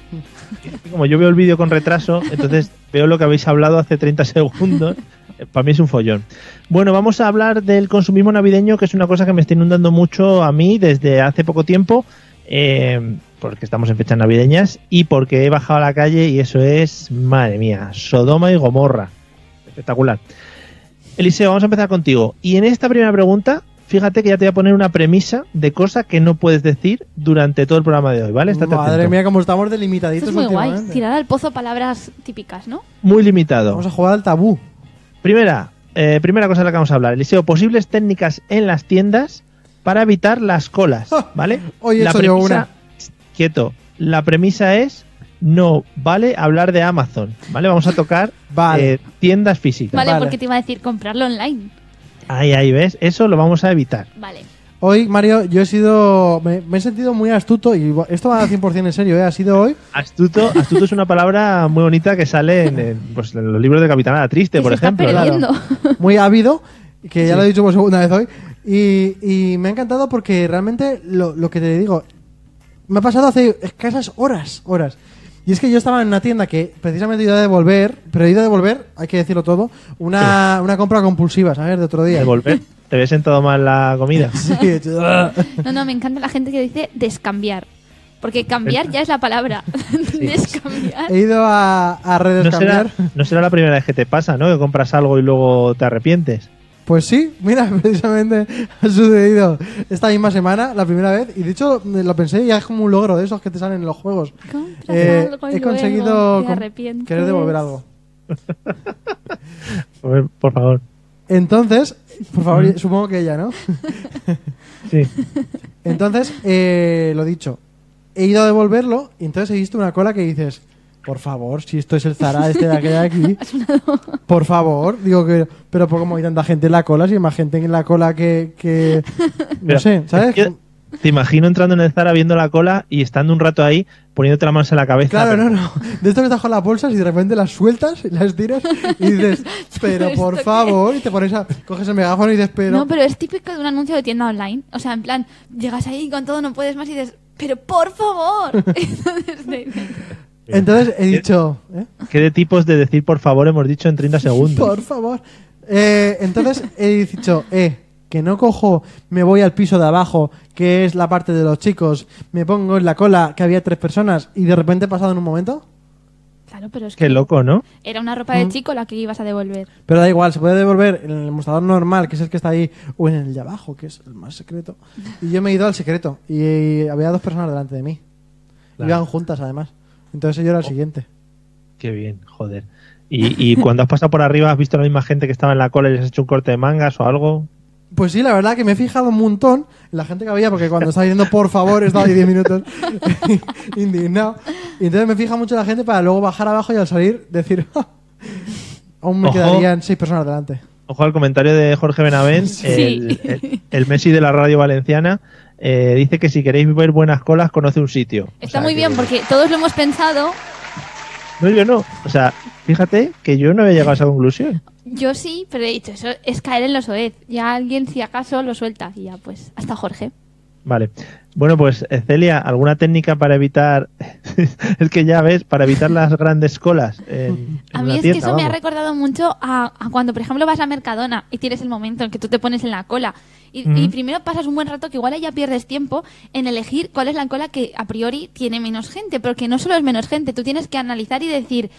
Como yo veo el vídeo con retraso, entonces veo lo que habéis hablado hace 30 segundos. Eh, Para mí es un follón. Bueno, vamos a hablar del consumismo navideño, que es una cosa que me está inundando mucho a mí desde hace poco tiempo, eh, porque estamos en fechas navideñas y porque he bajado a la calle y eso es, madre mía, Sodoma y Gomorra. Espectacular. Eliseo, vamos a empezar contigo. Y en esta primera pregunta, fíjate que ya te voy a poner una premisa de cosas que no puedes decir durante todo el programa de hoy, ¿vale? Estate Madre atento. mía, como estamos Esto delimitaditos es muy guay. Tirar al pozo palabras típicas, ¿no? Muy limitado. Vamos a jugar al tabú. Primera, eh, primera cosa de la que vamos a hablar, Eliseo, posibles técnicas en las tiendas para evitar las colas, ¿vale? Hoy he la una. Quieto. La premisa es no vale hablar de Amazon, ¿vale? Vamos a tocar Vale. eh, tiendas físicas. Vale, Vale. porque te iba a decir comprarlo online. Ahí, ahí ves, eso lo vamos a evitar. Vale. Hoy, Mario, yo he sido. Me, me he sentido muy astuto y esto va al 100% en serio, ¿eh? Ha sido hoy. Astuto, astuto es una palabra muy bonita que sale en, en, pues, en los libros de Capitanada Triste, Que por se está ejemplo. muy ávido, que ya Sí. lo he dicho por segunda vez hoy. Y, y me ha encantado porque realmente lo, lo que te digo, me ha pasado hace escasas horas, horas. Y es que yo estaba en una tienda que precisamente he ido a devolver, pero he ido a devolver, hay que decirlo todo, una, una compra compulsiva, ¿sabes? De otro día. Devolver. ¿Te ves sentado mal la comida? Sí, he hecho- "Ah". No, no, me encanta la gente que dice descambiar. Porque cambiar ya es la palabra. descambiar. he ido a, a redes No será, cambiar. no será la primera vez que te pasa, ¿no? Que compras algo y luego te arrepientes. Pues sí, mira, precisamente ha sucedido esta misma semana, la primera vez. Y de hecho, me lo pensé y ya es como un logro de esos que te salen en los juegos. Compras Eh, algo he luego conseguido querer devolver algo. Por, por favor. Entonces, por favor, supongo que ella, ¿no? Sí. Entonces, eh, lo dicho, he ido a devolverlo y entonces he visto una cola que dices, por favor, si esto es el Zara este de aquella de aquí, por favor, digo que, pero por cómo hay tanta gente en la cola, si hay más gente en la cola que, que no Pero, sé, ¿sabes? es que te imagino entrando en el Zara viendo la cola y estando un rato ahí poniéndote la mano en la cabeza. Claro, pero- no, no. De esto que estás con las bolsas y de repente las sueltas, y las tiras y dices, pero ¿Esto por favy, y te pones a, coges el megáfono y dices, pero... No, pero es típico de un anuncio de tienda online. O sea, en plan, llegas ahí con todo, no puedes más y dices, pero por favor. Entonces, dicen, Entonces he dicho, ¿eh? ¿Qué de tipos de decir por favor hemos dicho en 30 segundos? Por favor. Eh, entonces he dicho, eh, que no cojo, me voy al piso de abajo, que es la parte de los chicos, me pongo en la cola, que había tres personas, y de repente he pasado en un momento. claro, pero es que Qué loco, ¿no? era una ropa Mm. de chico la que ibas a devolver. Pero da igual, se puede devolver en el mostrador normal, que es el que está ahí, o en el de abajo, que es el más secreto. Y yo me he ido al secreto, y había dos personas delante de mí. Claro. Iban juntas, además. Entonces yo era el siguiente. Qué bien, joder. Y, y cuando has pasado por arriba, ¿has visto a la misma gente que estaba en la cola y les has hecho un corte de mangas o algo? Pues sí, la verdad que me he fijado un montón en la gente que había, porque cuando estaba diciendo por favor, he estado ahí 10 minutos indignado. Y entonces me fija mucho la gente para luego bajar abajo y al salir decir, "Ja, aún me Ojo. quedarían seis personas delante. Ojo al comentario de Jorge Benavent, el, el- el Messi de la radio valenciana. Eh, dice que si queréis ver buenas colas, conoce un sitio. O Está sea muy que- bien porque todos lo hemos pensado. No, yo no. O sea, fíjate que yo no había llegado a esa conclusión. Yo sí, pero he dicho, eso es caer en los OED. Ya alguien, si acaso, lo suelta. Y ya, pues, hasta Jorge. Vale. Bueno, pues eh, Celia, ¿alguna técnica para evitar, es que ya ves, para evitar las grandes colas en, en A mí es tienda, que eso me ha recordado mucho a, a cuando, por ejemplo, vas a Mercadona y tienes el momento en que tú te pones en la cola. Y, y primero pasas un buen rato que igual ya pierdes tiempo en elegir cuál es la cola que a priori tiene menos gente, pero que no solo es menos gente, tú tienes que analizar y decir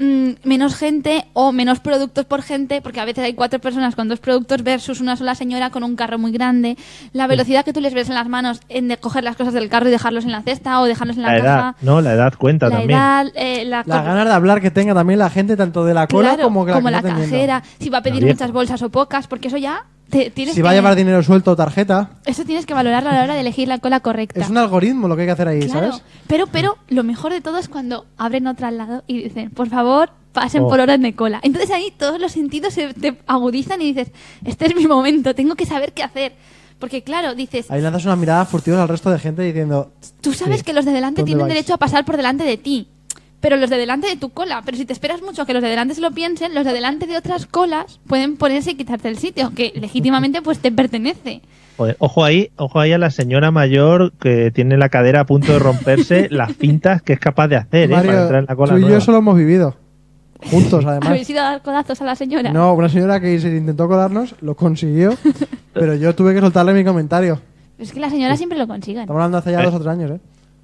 mm, menos gente o menos productos por gente, porque a veces hay cuatro personas con dos productos versus una sola señora con un carro muy grande. La velocidad que tú les ves en las manos en de coger las cosas del carro y dejarlos en la cesta o dejarlos en la, La edad, caja. ¿no? La edad cuenta La también. edad, eh, la Las ganas de hablar que tenga también la gente, tanto de la cola Claro, como que la, que la cajera, si va a pedir muchas bolsas o pocas, porque eso ya te, Si que, va a llevar dinero suelto o tarjeta, eso tienes que valorarlo a la hora de elegir la cola correcta. es un algoritmo lo que hay que hacer ahí, claro, ¿sabes? pero pero lo mejor de todo es cuando abren otra al lado y dicen, por favor, pasen Oh. por orden de cola. Entonces ahí todos los sentidos se te agudizan y dices, este es mi momento, tengo que saber qué hacer. Porque claro, dices, Ahí lanzas unas miradas furtivas al resto de gente diciendo, Tú sabes Sí. que los de delante ¿Dónde tienen vais? derecho a pasar por delante de ti, pero los de delante de tu cola. Pero si te esperas mucho a que los de delante se lo piensen, los de delante de otras colas pueden ponerse y quitarte el sitio, que legítimamente pues te pertenece. Joder, ojo ahí, ojo ahí a la señora mayor que tiene la cadera a punto de romperse las pintas que es capaz de hacer, ¿eh? Mario, Para entrar en la cola tú y yo nueva. eso lo hemos vivido. Juntos, además. ¿Habéis ido a dar codazos a la señora? No, una señora que se intentó colarnos, lo consiguió, pero yo tuve que soltarle mi comentario. Es que las señoras siempre lo consiguen. Estamos hablando hace ya Eh. dos o tres años, ¿eh?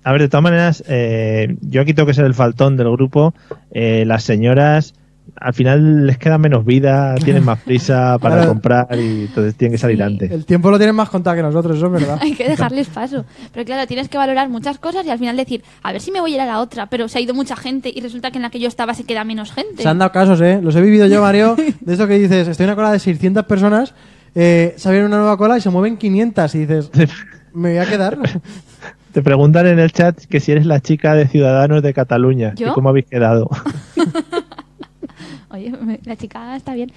A ver, de todas maneras, eh, yo aquí tengo que ser el faltón del grupo. Eh, las señoras, al final les queda menos vida, tienen más prisa para Claro. comprar y entonces tienen que salir Sí. antes. El tiempo lo tienen más contado que nosotros, eso es verdad. Hay que dejarles paso. Pero claro, tienes que valorar muchas cosas y al final decir, a ver si me voy a ir a la otra, pero se ha ido mucha gente y resulta que en la que yo estaba se queda menos gente. Se han dado casos, ¿eh? Los he vivido yo, Mario, de esto que dices, estoy en una cola de 600 personas, eh, se abre una nueva cola y se mueven 500 y dices, me voy a quedar. Te preguntan en el chat que si eres la chica de Ciudadanos de Cataluña, ¿Yo? que cómo habéis quedado. Oye, la chica está bien.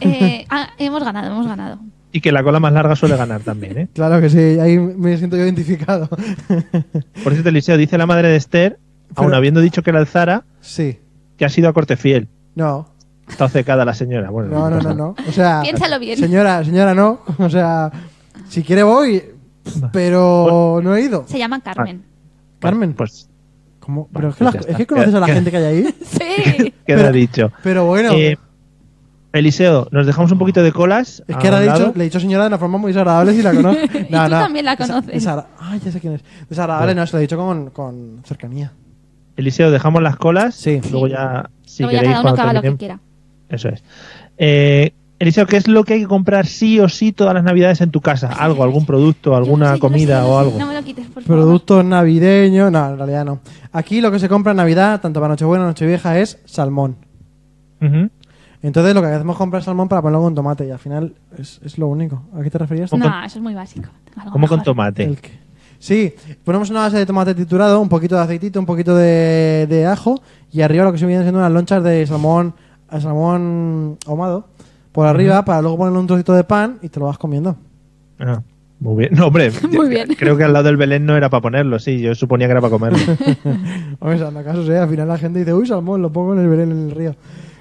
Eh, ah, hemos ganado, hemos ganado. y que la cola más larga suele ganar también, ¿eh? Claro que sí, ahí me siento yo identificado. Por cierto, Eliseo, dice la madre de Esther, aun Pero- habiendo dicho que era el Zara, sí, que ha sido a corte fiel. no, Está obcecada la señora. Bueno, no, no, no, no. O sea, Piénsalo bien. señora, señora, no. O sea, si quiere voy, pero no he ido. Se llama Carmen. Carmen, Pues ¿cómo? Bueno, Pero es que, pues la- ya es está. que conoces a la Queda- gente que hay ahí. Sí. queda Pero- dicho. Pero bueno, Eh, Eliseo, nos dejamos un poquito de colas. es a que ahora un le he, dicho, lado. le he dicho señora de una forma muy desagradable si la conozco. Y tú también la conoces. Ay, ya sé quién es. Desagradable, no, se lo he dicho con, con cercanía. Eliseo, dejamos las colas. Sí. Luego ya, si Luego ya queréis, cada uno cuando que haga lo que quiera. Eso es. Eh, Eliseo, ¿qué es lo que hay que comprar sí o sí todas las navidades en tu casa? Algo, algún producto, alguna comida o algo. No me lo quites, por favor. Productos navideños. No, en realidad no. Aquí lo que se compra en Navidad, tanto para Nochebuena como Nochevieja, es salmón. Entonces lo que hacemos es comprar salmón para ponerlo con tomate y al final es, es lo único. ¿A qué te referías? ¿Cómo No, con- eso es muy básico. Algo ¿Cómo con tomate? El que- Sí, ponemos una base de tomate triturado, un poquito de aceitito, un poquito de, de ajo y arriba lo que se vienen siendo unas lonchas de salmón, a salmón ahumado por arriba para luego ponerle un trocito de pan y te lo vas comiendo. Ah, muy bien. No, hombre, Muy bien. creo que al lado del Belén no era para ponerlo, sí, yo suponía que era para comerlo. Hombre, anda caso sea, al final la gente dice, uy, salmón, lo pongo en el Belén, en el río.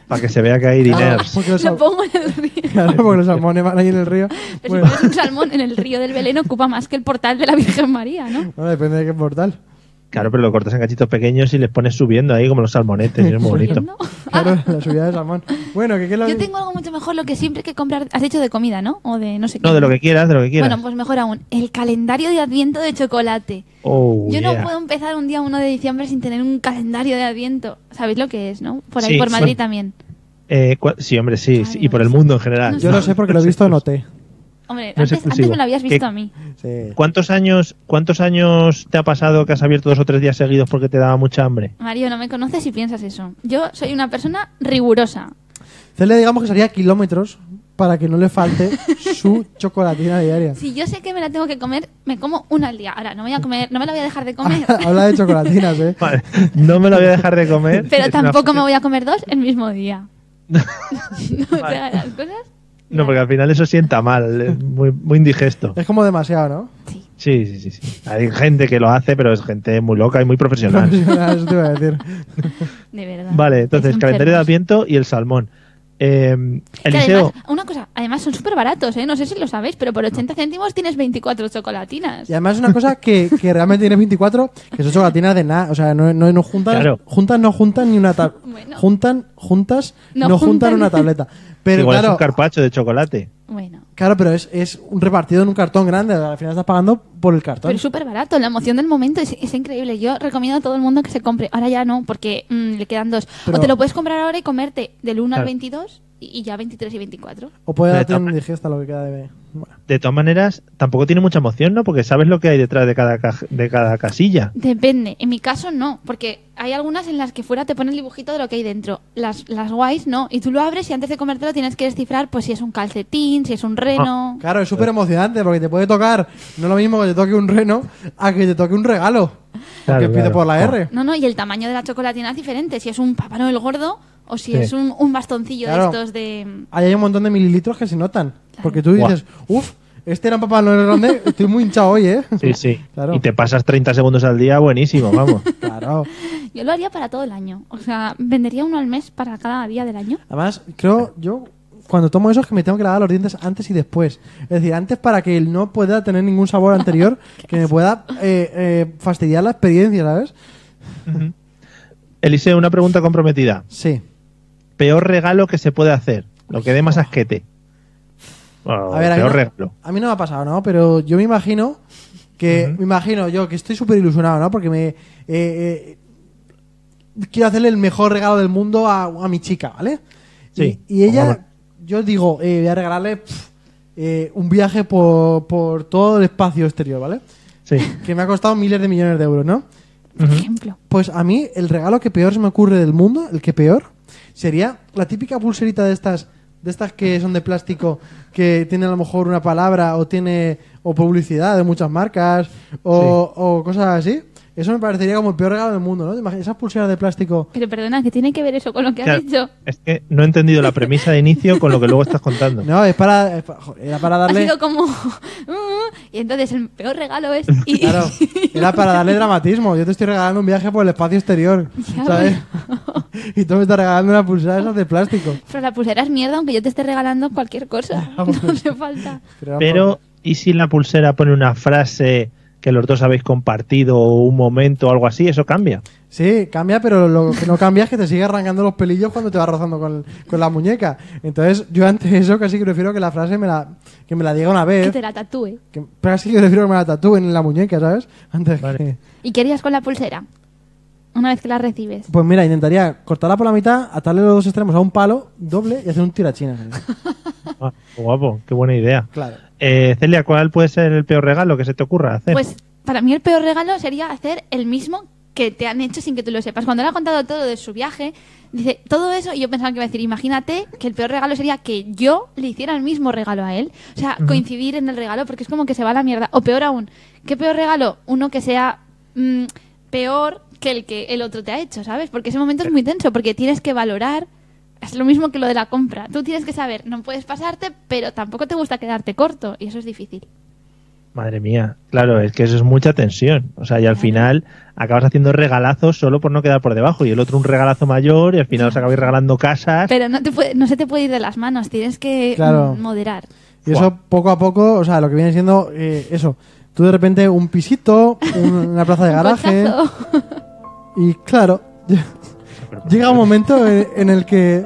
para que se vea que hay diners. porque los, Lo pongo en el río. claro, porque los salmones van ahí en el río. Pero Bueno, si pones un salmón en el río del Belén ocupa más que el portal de la Virgen María, ¿no? bueno, depende de qué portal. Claro, pero lo cortas en cachitos pequeños y les pones subiendo ahí como los salmonetes, y es muy bonito. Claro, la subida de salmón. Bueno, que qué es lo Yo tengo algo mucho mejor, lo que siempre hay que comprar. Has hecho de comida, ¿no? O de no sé qué. No, de lo que quieras, de lo que quieras. Bueno, pues mejor aún. El calendario de Adviento de chocolate. Oh, Yo yeah. no puedo empezar un día 1 de diciembre sin tener un calendario de Adviento. ¿Sabéis lo que es, no? Por ahí, Sí, por Madrid bueno. también. Eh, cua- sí, hombre, sí, Ay, sí, y por el no mundo en general. No Yo lo sé porque lo he visto en OT. Hombre, No es antes, antes exclusivo. me lo habías ¿Qué- visto a mí. Sí. ¿Cuántos años, ¿Cuántos años te ha pasado que has abierto dos o tres días seguidos porque te daba mucha hambre? Mario, no me conoces y piensas eso. Yo soy una persona rigurosa. Celia, digamos que sería kilómetros para que no le falte su chocolatina diaria. Si yo sé que me la tengo que comer, me como una al día. Ahora, no me voy a comer, no me la voy a dejar de comer. Habla de chocolatinas, ¿eh? Vale, no me lo voy a dejar de comer. Pero tampoco me voy a comer dos el mismo día. O sea, las cosas. No, porque al final eso sienta mal, es muy, muy indigesto. Es como demasiado, ¿no? Sí, sí, sí, sí. Hay gente que lo hace, pero es gente muy loca y muy profesional. Eso te iba a decir. De verdad. Vale, entonces, Es calendario de. Adviento y el salmón. Eh, Que Eliseo, además, una cosa, además son súper baratos, ¿eh? No sé si lo sabéis, pero por 80 céntimos tienes 24 chocolatinas. Y además es una cosa que, que realmente tiene 24, que son chocolatinas de nada. O sea, no, no, no juntan, Claro. juntan, no juntan ni una tableta. Bueno. Juntan, juntas, no, No juntan, juntan. una tableta. Pero igual es claro, un carpacho de chocolate. Bueno, claro, pero es, es un repartido en un cartón grande. Al final estás pagando por el cartón. pero es súper barato. La emoción del momento es, es increíble. Yo recomiendo a todo el mundo que se compre. Ahora ya no, porque mm, le quedan dos. Pero- O te lo puedes comprar ahora y comerte del 1 al Claro. 22 y, ya 23 y 24. O puede De darte todas un maneras- digesta lo que queda de... Bueno. De todas maneras, tampoco tiene mucha emoción, ¿no? Porque sabes lo que hay detrás de cada, de cada casilla. Depende. En mi caso no, porque hay algunas en las que fuera te pone el dibujito de lo que hay dentro. Las, las guays no. Y tú lo abres y antes de comértelo tienes que descifrar pues si es un calcetín, si es un reno. Claro, es súper emocionante porque te puede tocar no lo mismo que te toque un reno a que te toque un regalo. Claro, que claro. por la Joder. R. No, no, y el tamaño de la chocolatina es diferente. Si es un Papá Noel gordo o si Sí. es un, un bastoncillo Claro. de estos de... Ahí hay un montón de mililitros que se notan. Porque tú dices, uff, este era un papá Noel grande, estoy muy hinchado hoy, ¿eh? Sí, sí. Claro. Y te pasas 30 segundos al día, buenísimo, vamos. Claro. Yo lo haría para todo el año. O sea, vendería uno al mes para cada día del año. Además, creo, yo cuando tomo eso es que me tengo que lavar los dientes antes y después. Es decir, antes para que no pueda tener ningún sabor anterior que me pueda eh, eh, fastidiar la experiencia, ¿sabes? Eliseo, una pregunta comprometida. Sí. Peor regalo que se puede hacer. Lo que dé más asquete. Bueno, A ver, a mí, peor no, regalo. a mí no me ha pasado, ¿no? Pero yo me imagino que, me imagino yo que estoy súper ilusionado, ¿no? Porque me... eh, eh, quiero hacerle el mejor regalo del mundo a, a mi chica, ¿vale? Sí, Y, y ella, yo digo, eh, voy a regalarle eh, un viaje por, por todo el espacio exterior, ¿vale? Sí. Que me ha costado miles de millones de euros, ¿no? Por ejemplo. Pues a mí el regalo que peor se me ocurre del mundo, el que peor, sería la típica pulserita de estas, de estas que son de plástico, que tiene a lo mejor una palabra o tiene o publicidad de muchas marcas o, o cosas así. Eso me parecería como el peor regalo del mundo, ¿no? Esas pulseras de plástico. Pero perdona, ¿qué tiene que ver eso con lo que Claro, has dicho? Es que no he entendido la premisa de inicio con lo que luego estás contando. No, es para, es para- joder, era para Ha darle, sido como... y entonces el peor regalo es... Y, claro, era para darle dramatismo. Yo te estoy regalando un viaje por el espacio exterior, Ya, ¿sabes? y tú me estás regalando una pulsera de esas de plástico. Pero la pulsera es mierda aunque yo te esté regalando cualquier cosa. No Vamos. hace falta. Pero, Pero, ¿y si la pulsera pone una frase que los dos habéis compartido o un momento o algo así? ¿Eso cambia? Sí, cambia, pero lo que no cambia es que te sigue arrancando los pelillos cuando te vas rozando con, con la muñeca. Entonces, yo ante eso casi que prefiero que la frase me la, que me la diga una Que vez. te la tatúe. Que, pero casi que prefiero que me la tatúen en la muñeca, ¿sabes? Antes Vale. que... ¿Y qué harías con la pulsera? Una vez que la recibes. Pues mira, intentaría cortarla por la mitad, atarle los dos extremos a un palo doble y hacer un tirachina. Ah, qué guapo, qué buena idea. claro. Eh, Celia, ¿cuál puede ser el peor regalo que se te ocurra hacer? Pues para mí el peor regalo sería hacer el mismo que te han hecho sin que tú lo sepas. Cuando le ha contado todo de su viaje, dice todo eso y yo pensaba que iba a decir, imagínate que el peor regalo sería que yo le hiciera el mismo regalo a él. O sea, coincidir en el regalo porque es como que se va a la mierda. O peor aún, ¿qué peor regalo? Uno que sea mm, peor que el que el otro te ha hecho, ¿sabes? Porque ese momento es muy tenso porque tienes que valorar. Es lo mismo que lo de la compra. Tú tienes que saber, no puedes pasarte, pero tampoco te gusta quedarte corto y eso es difícil. Madre mía, claro, es que eso es mucha tensión. O sea, y al final acabas haciendo regalazos solo por no quedar por debajo y el otro un regalazo mayor y al final os acabáis regalando casas. Pero no, te puede- no se te puede ir de las manos, tienes que Claro. moderar. Y eso poco a poco, o sea, lo que viene siendo eh, eso. Tú de repente un pisito, un- una plaza de garaje. Y claro, llega un momento en, en el que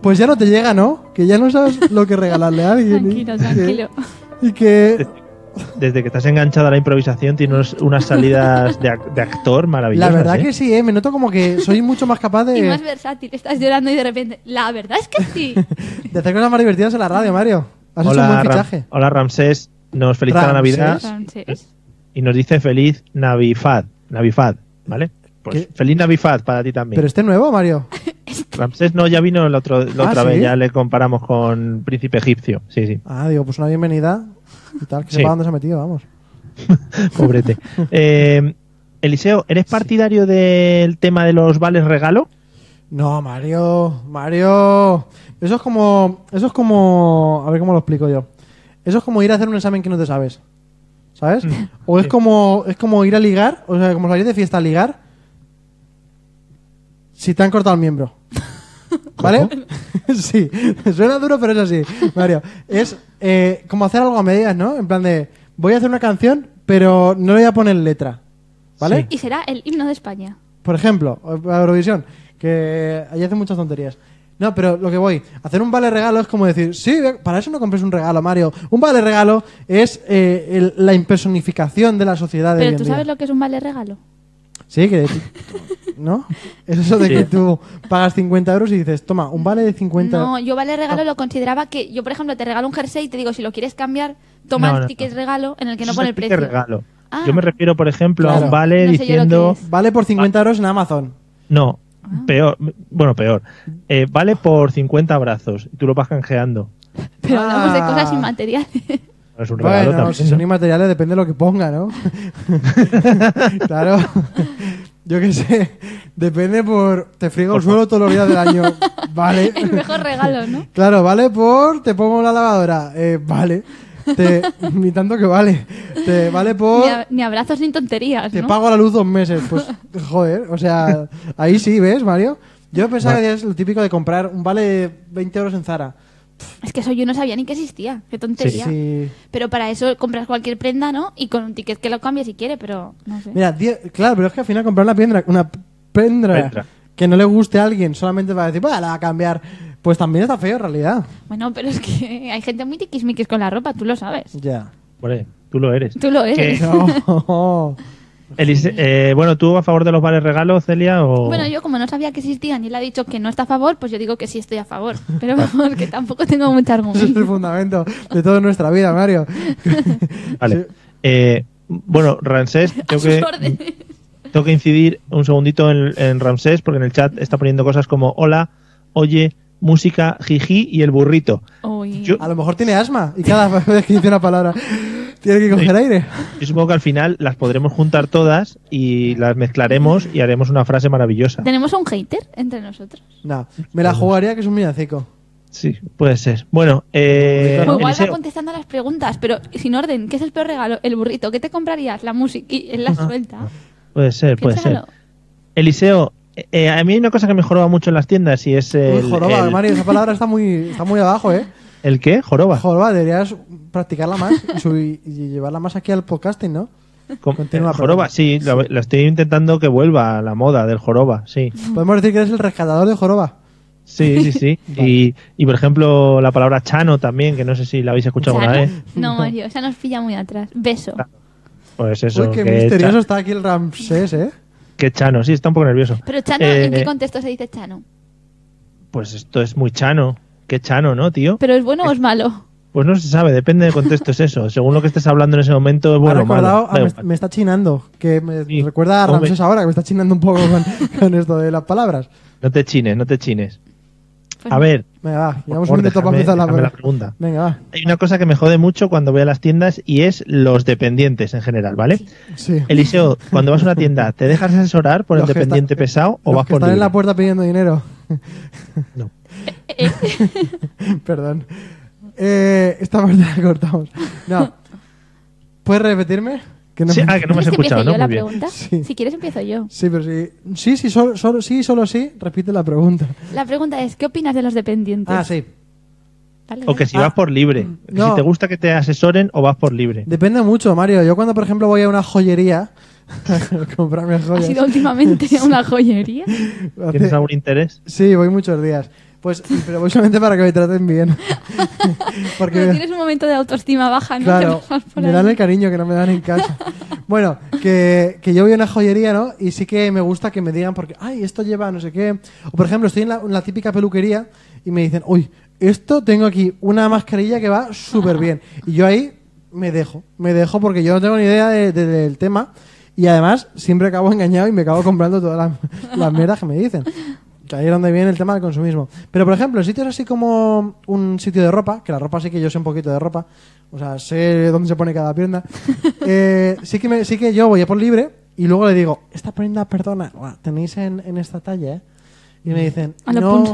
pues ya no te llega, ¿no? Que ya no sabes lo que regalarle a alguien. y Tranquilo, que- tranquilo. Y que Desde que estás enganchado a la improvisación tienes unas salidas de, ac- de actor la maravillosas. verdad ¿eh? que sí, ¿eh? me noto como que soy mucho más capaz Y más de, versátil, estás llorando y de repente, la verdad es que sí. de hacer cosas más divertidas en la radio, Mario. Has hecho un buen Ram- fichaje. hola Ramsés, nos felicita la Ramsés. Navidad Francés. y nos dice feliz Navifad, Navifad, ¿vale? Pues feliz Navifad para ti también. Pero este nuevo, Mario. Ramsés no, ya vino la, otro- la Ah, otra ¿sí? vez, ya le comparamos con Príncipe Egipcio, sí, sí, Ah, digo, pues una bienvenida y tal, que Sí. sepa dónde se ha metido, vamos. pobrete. Eh, Eliseo, ¿eres partidario del tema de los vales regalo? No, Mario, Mario. Eso es como. Eso es como. A ver cómo lo explico yo. Eso es como ir a hacer un examen que no te sabes. ¿Sabes? O es Sí. como. Es como ir a ligar. O sea, como salir de fiesta a ligar. Si te han cortado el miembro. ¿Vale? sí. Suena duro, pero es así. Mario. Es eh, como hacer algo a medias, ¿no? En plan de. Voy a hacer una canción, pero no le voy a poner letra. ¿Vale? Y será el himno de España. Por ejemplo, a Eurovisión, que ahí hacen muchas tonterías. No, pero lo que voy, hacer un vale regalo es como decir, sí, para eso no compres un regalo, Mario. Un vale regalo es eh, el- la impersonificación de la sociedad de hoy Pero en tú día. sabes lo que es un vale regalo. Sí, que... ¿No? Es eso de Sí. que tú pagas 50 euros y dices, toma, un vale de 50 No, yo vale regalo Ah. lo consideraba que yo, por ejemplo, te regalo un jersey y te digo, si lo quieres cambiar, toma No, el no, ticket no. regalo en el que no pone el precio. regalo. Ah. Yo me refiero, por ejemplo, a un vale diciendo... Vale por 50 euros en Amazon. No, Ah. peor, bueno, peor. Eh, vale por 50 abrazos y tú lo vas canjeando. Pero hablamos de Ah. cosas inmateriales. Es un regalo Bueno, también, si ¿no? son inmateriales depende de lo que ponga, ¿no? claro. Yo qué sé. Depende por... Te friego el suelo todos los días del año. Vale. el mejor regalo, ¿no? Claro, vale por... Te pongo la lavadora. Eh, vale. Te, ni tanto que vale. Te vale por... Ni, a- ni abrazos ni tonterías, Te ¿no? pago la luz dos meses. Pues, joder. O sea, ahí sí, ¿ves, Mario? Yo pensaba Vale. que es lo típico de comprar un vale de 20 euros en Zara. Es que eso yo no sabía ni que existía. Qué tontería. Sí. Pero para eso compras cualquier prenda, ¿no? Y con un ticket que lo cambie si quiere, pero no sé. Mira, claro, pero es que al final comprar una piedra, una Prendra. que no le guste a alguien solamente para decir, va, la va a cambiar, pues también está feo en realidad. Bueno, pero es que hay gente muy tiquismiquis con la ropa, tú lo sabes. Ya. Tú lo eres. Tú lo eres. Que- No. Elise- eh, bueno, ¿tú a favor de los vales regalo, Celia? O... Bueno, yo como no sabía que existían y él ha dicho que no está a favor, pues yo digo que sí estoy a favor. Pero vamos, que tampoco tengo mucho Ese es el argumento. fundamento de toda nuestra vida, Mario. Vale. Sí. Eh, bueno, Ramsés, tengo que, órdenes. tengo que incidir un segundito en, en Ramsés porque en el chat está poniendo cosas como hola, oye, música, jiji y el burrito. Yo- A lo mejor tiene asma y cada vez que dice una palabra tiene que coger Sí. aire. Yo supongo que al final las podremos juntar todas y las mezclaremos y haremos una frase maravillosa. ¿Tenemos un hater entre nosotros? No, me la jugaría que es un villancico. Sí, puede ser. Bueno, eh. O igual va contestando a las preguntas, pero sin orden. ¿Qué es el peor regalo? El burrito. ¿Qué te comprarías? La música. Y la suelta. puede ser, puede ser. Eliseo, eh, a mí hay una cosa que me joroba mucho en las tiendas y es el, Uy, joroba, el- Mario, esa palabra está muy, está muy abajo, ¿eh? ¿El qué? Joroba. Joroba, deberías practicarla más y, subir- y llevarla más aquí al podcasting, ¿no? Continúa, eh, joroba, perdón. sí, la, la estoy intentando que vuelva a la moda del joroba, sí. Podemos decir que eres el rescatador de Joroba. Sí, sí, sí. y, y, por ejemplo, la palabra chano también, que no sé si la habéis escuchado alguna vez. No, Mario, esa nos pilla muy atrás. Beso. Pues eso, Uy, qué que, misterioso está aquí el Ramsés, ¿eh? que chano, sí, está un poco nervioso. Pero Chano, Eh, ¿en qué contexto se dice Chano? Pues esto es muy chano. Qué chano, ¿no, tío? ¿Pero es bueno o es malo? Pues no se sabe, depende del contexto, es eso. Según lo que estés hablando en ese momento, es bueno o malo. ah, me, está chinando, que me Sí. recuerda a. Ramsés ahora, que me está chinando un poco con, con esto de las palabras. No te chines, no te chines. Pues A ver, Venga, va, llevamos un minuto para empezar la, pregunta. Venga, va. Hay una cosa que me jode mucho cuando voy a las tiendas y es los dependientes en general, ¿vale? Sí. Eliseo, cuando vas a una tienda, ¿te dejas asesorar por Los el dependiente pesado o Los vas que por están en la puerta pidiendo dinero. No. Perdón. Eh, esta parte la cortamos. No. ¿Puedes repetirme? Que no Sí, me- ah, que no me has ¿Quieres que escuchado, empiece ¿no? yo la Muy bien. pregunta? Sí. Si quieres empiezo yo. Sí, pero sí. Sí, sí, solo, solo, sí, solo sí. Repite la pregunta. La pregunta es, ¿qué opinas de los dependientes? Ah, sí. Vale, O que vale. si vas por libre. no. Si te gusta que te asesoren o vas por libre. Depende mucho, Mario. Yo cuando, por ejemplo, voy a una joyería a comprarme ¿Ha joyas. sido últimamente una joyería? ¿Tienes hace- algún interés? Sí, voy muchos días. Pues, pero voy solamente para que me traten bien. Porque Cuando tienes un momento de autoestima baja, ¿no? Claro, Te vas por me ahí. dan el cariño que no me dan en casa. bueno, que, que yo voy a una joyería, ¿no? Y sí que me gusta que me digan, porque, ay, esto lleva no sé qué. O por ejemplo, estoy en la, en la típica peluquería y me dicen, uy, esto tengo aquí una mascarilla que va súper bien. Y yo ahí me dejo, me dejo porque yo no tengo ni idea de- de- del tema. Y además, siempre acabo engañado y me acabo comprando todas las, las mierdas que me dicen. Que ahí es donde viene el tema del consumismo. Pero, por ejemplo, en sitios así como un sitio de ropa, que la ropa sí que yo sé un poquito de ropa, o sea, sé dónde se pone cada prenda, eh, sí, que me- sí que yo voy a por libre y luego le digo, esta prenda, perdona, tenéis en, en esta talla, ¿eh? Y me dicen, A no.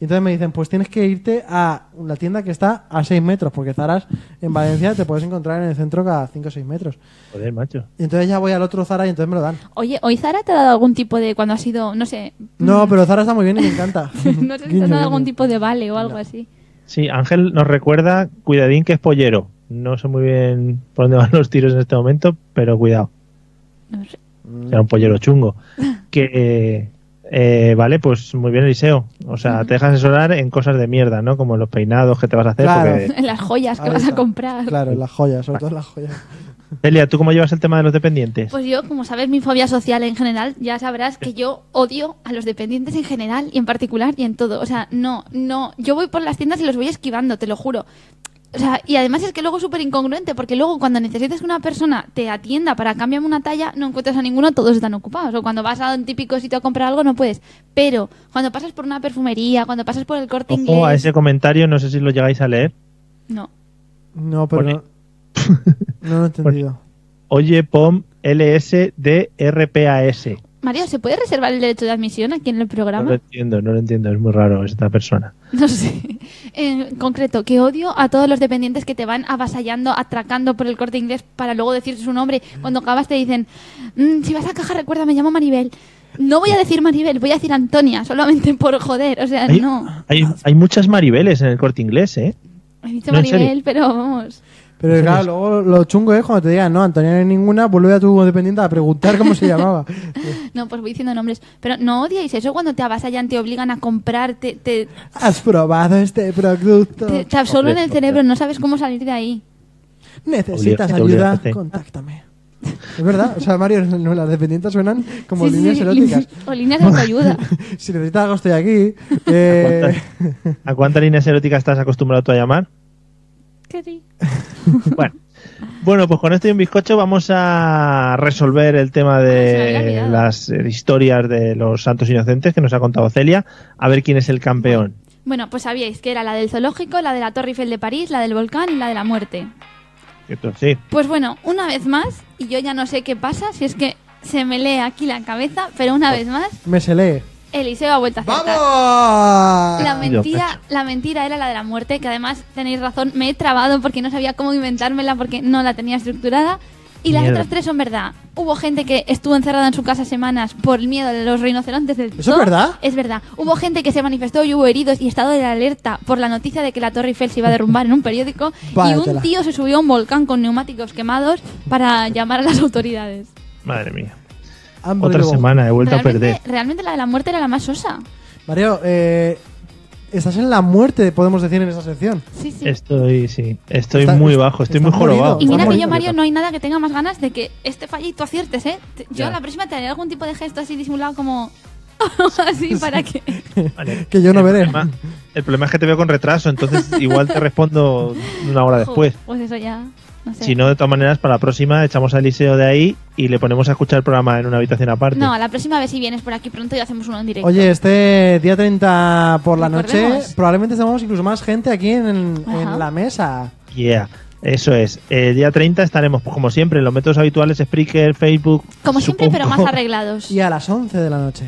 Y entonces me dicen, pues tienes que irte a la tienda que está a 6 metros, porque Zaras en Valencia te puedes encontrar en el centro cada 5 o 6 metros. Joder, macho. Y entonces ya voy al otro Zara y entonces me lo dan. Oye, ¿hoy Zara te ha dado algún tipo de, cuando ha sido, no sé, No, pero Zara está muy bien y me encanta. no sé si te ha dado algún tipo de vale o algo así? Sí, Ángel nos recuerda, cuidadín que es pollero. No sé muy bien por dónde van los tiros en este momento, pero cuidado. No sé. Será un pollero chungo. Que, eh, eh, vale, pues muy bien, Eliseo. O sea, te dejas asesorar en cosas de mierda, ¿no? Como los peinados que te vas a hacer. Claro. porque- En las joyas que Ahí vas a comprar. Claro, las joyas, sobre todo las joyas. Celia, ¿tú cómo llevas el tema de los dependientes? Pues yo, como sabes, mi fobia social en general, ya sabrás que yo odio a los dependientes en general y en particular y en todo. O sea, no, no. Yo voy por las tiendas y los voy esquivando, te lo juro. O sea, y además es que luego es súper incongruente, porque luego cuando necesitas que una persona te atienda para cambiarme una talla, no encuentras a ninguno, todos están ocupados. O cuando vas a un típico sitio a comprar algo, no puedes. Pero cuando pasas por una perfumería, cuando pasas por el corte Ojo inglés. a ese comentario, no sé si lo llegáis a leer. No. No, pero Pone- no, no lo he entendido. Oye, POM LSDRPAS. Mario, ¿se puede reservar el derecho de admisión aquí en el No programa? lo entiendo, no lo entiendo. Es muy raro esta persona. No sé. En concreto, que odio a todos los dependientes que te van avasallando, atracando por el corte inglés para luego decir su nombre. Cuando acabas te dicen, "Mm, si vas a caja, recuerda, me llamo Maribel. No voy a decir Maribel, voy a decir Antonia, solamente por joder. O sea, Hay, no. hay, hay muchas Maribeles en el corte inglés, ¿eh? He dicho No. Maribel, pero vamos. Pero ¿En claro, luego lo chungo es cuando te digan, no, Antonia no hay ninguna, vuelve a tu dependiente a preguntar cómo se llamaba. No, pues voy diciendo nombres. Pero no odiáis eso cuando te avasallan, te obligan a comprar, te, te, ¿Has probado este producto? te, te absorben Hombre, el cerebro, no sabes cómo salir de ahí. ¿Necesitas ayuda? obligaste. Contáctame. Es verdad, o sea, Mario, no, las dependientes suenan como Sí, sí, líneas sí, eróticas. O líneas de autoayuda. si necesitas algo, estoy aquí. Eh, ¿A cuántas líneas eróticas estás acostumbrado tú a llamar? Bueno. Bueno, pues con esto y un bizcocho vamos a resolver el tema de las historias de los santos inocentes que nos ha contado Celia. A ver quién es el campeón. Bueno, pues sabíais que era la del zoológico, la de la Torre Eiffel de París, la del volcán y la de la muerte. Esto sí. Pues bueno, una vez más, y yo ya no sé qué pasa, si es que se me lee aquí la cabeza, pero una vez más, me se lee. Eliseo ha vuelto a acertar. ¡Vamos! La mentira, la mentira era la de la muerte, que además tenéis razón, me he trabado porque no sabía cómo inventármela porque no la tenía estructurada. Y las Mierda. otras tres son verdad. Hubo gente que estuvo encerrada en su casa semanas por el miedo de los rinocerontes del ¿Eso es verdad? Es verdad. Hubo gente que se manifestó y hubo heridos y estado de alerta por la noticia de que la Torre Eiffel se iba a derrumbar en un periódico. y un tío se subió a un volcán con neumáticos quemados para llamar a las autoridades. Madre mía. Hambre Otra luego. semana he vuelto a Realmente, perder. realmente la de la muerte era la más sosa. Mario, eh, estás en la muerte, podemos decir en esa sección. Sí, sí. Estoy, sí. Estoy Está- muy bajo, estoy muy jorobado. Y mira que yo, Mario. No hay nada que tenga más ganas de que este tú aciertes, ¿eh? Yo Ya. la próxima te haré algún tipo de gesto así disimulado como... así para que... Vale. Que yo no el veré. Problema, El problema es que te veo con retraso, entonces igual te respondo una hora después. Pues eso ya. No sé. Si no, de todas maneras, para la próxima echamos a Eliseo de ahí y le ponemos a escuchar el programa en una habitación aparte. No, a la próxima vez si vienes por aquí pronto y hacemos uno en directo. Oye, este día 30 por la noche, probablemente tengamos incluso más gente aquí en, en la mesa. Yeah, eso es. El día 30 estaremos, pues, como siempre, en los métodos habituales, Spreaker, Facebook. Como siempre, pero más supongo, arreglados. Y a las 11 de la noche.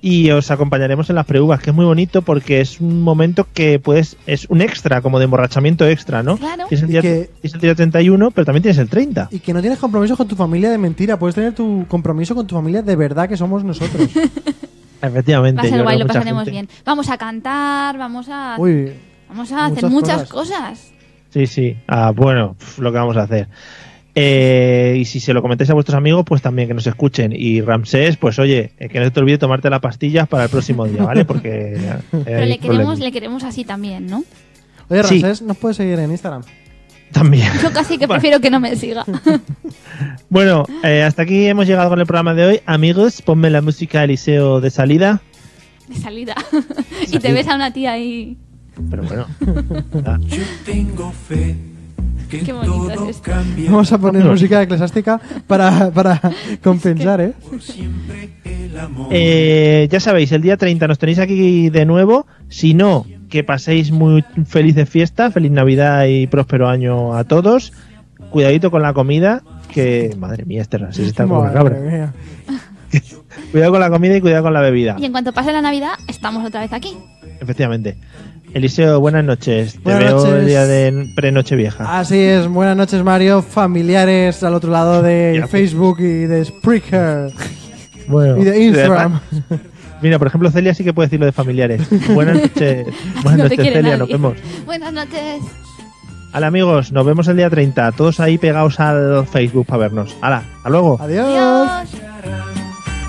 Y os acompañaremos en las preuvas, que es muy bonito porque es un momento que puedes, es un extra, como de emborrachamiento extra, ¿no? Claro. Tienes el día, Que- tienes el día 31, pero también tienes el 30. Y que no tienes compromiso con tu familia de mentira, puedes tener tu compromiso con tu familia de verdad que somos nosotros. Efectivamente. Va a ser yo guay, creo lo pasaremos gente- bien. Vamos a cantar, vamos a, Uy, vamos a hacer muchas muchas cosas. cosas. Sí, sí. Ah, bueno, pf, lo que vamos a hacer. Eh, y si se lo comentáis a vuestros amigos, pues también que nos escuchen. Y Ramsés, pues oye, eh, que no se te olvide tomarte las pastillas para el próximo día, ¿vale? Porque. eh, Pero le queremos, le queremos así también, ¿no? oye, Sí. Ramsés, nos puedes seguir en Instagram. También. Yo casi que Bueno. prefiero que no me siga. Bueno, eh, hasta aquí hemos llegado con el programa de hoy. Amigos, ponme la música Eliseo de salida. De salida. y te ves a una tía ahí. Pero bueno. Ah, Yo tengo fe que Qué bonito todo es esto. cambia Vamos a poner música eclesiástica para, para compensar, ¿eh? Eh, ya sabéis, el día 30 nos tenéis aquí de nuevo. Si no, que paséis muy felices fiestas, feliz Navidad y próspero año a todos. Cuidadito con la comida, que madre mía, este Ramsés está como una Madre cabra. mía. Cuidado con la comida y cuidado con la bebida. Y en cuanto pase la Navidad, estamos otra vez aquí. Efectivamente. Eliseo, buenas noches. Te Buenas veo noches. el día de pre-noche vieja. Así es, buenas noches Mario, familiares al otro lado de pues. Facebook y de Spreaker Bueno, y de Instagram. Mira, por ejemplo, Celia sí que puede decir lo de familiares. Buenas noches. Buenas no te noches, Celia. nadie. Nos vemos. Buenas noches. Hola, amigos. Nos vemos el día 30. Todos ahí pegados al Facebook para vernos. Hala, hasta luego. Adiós. Adiós.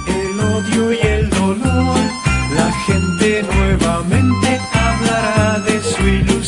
el odio y el dolor. La gente nuevamente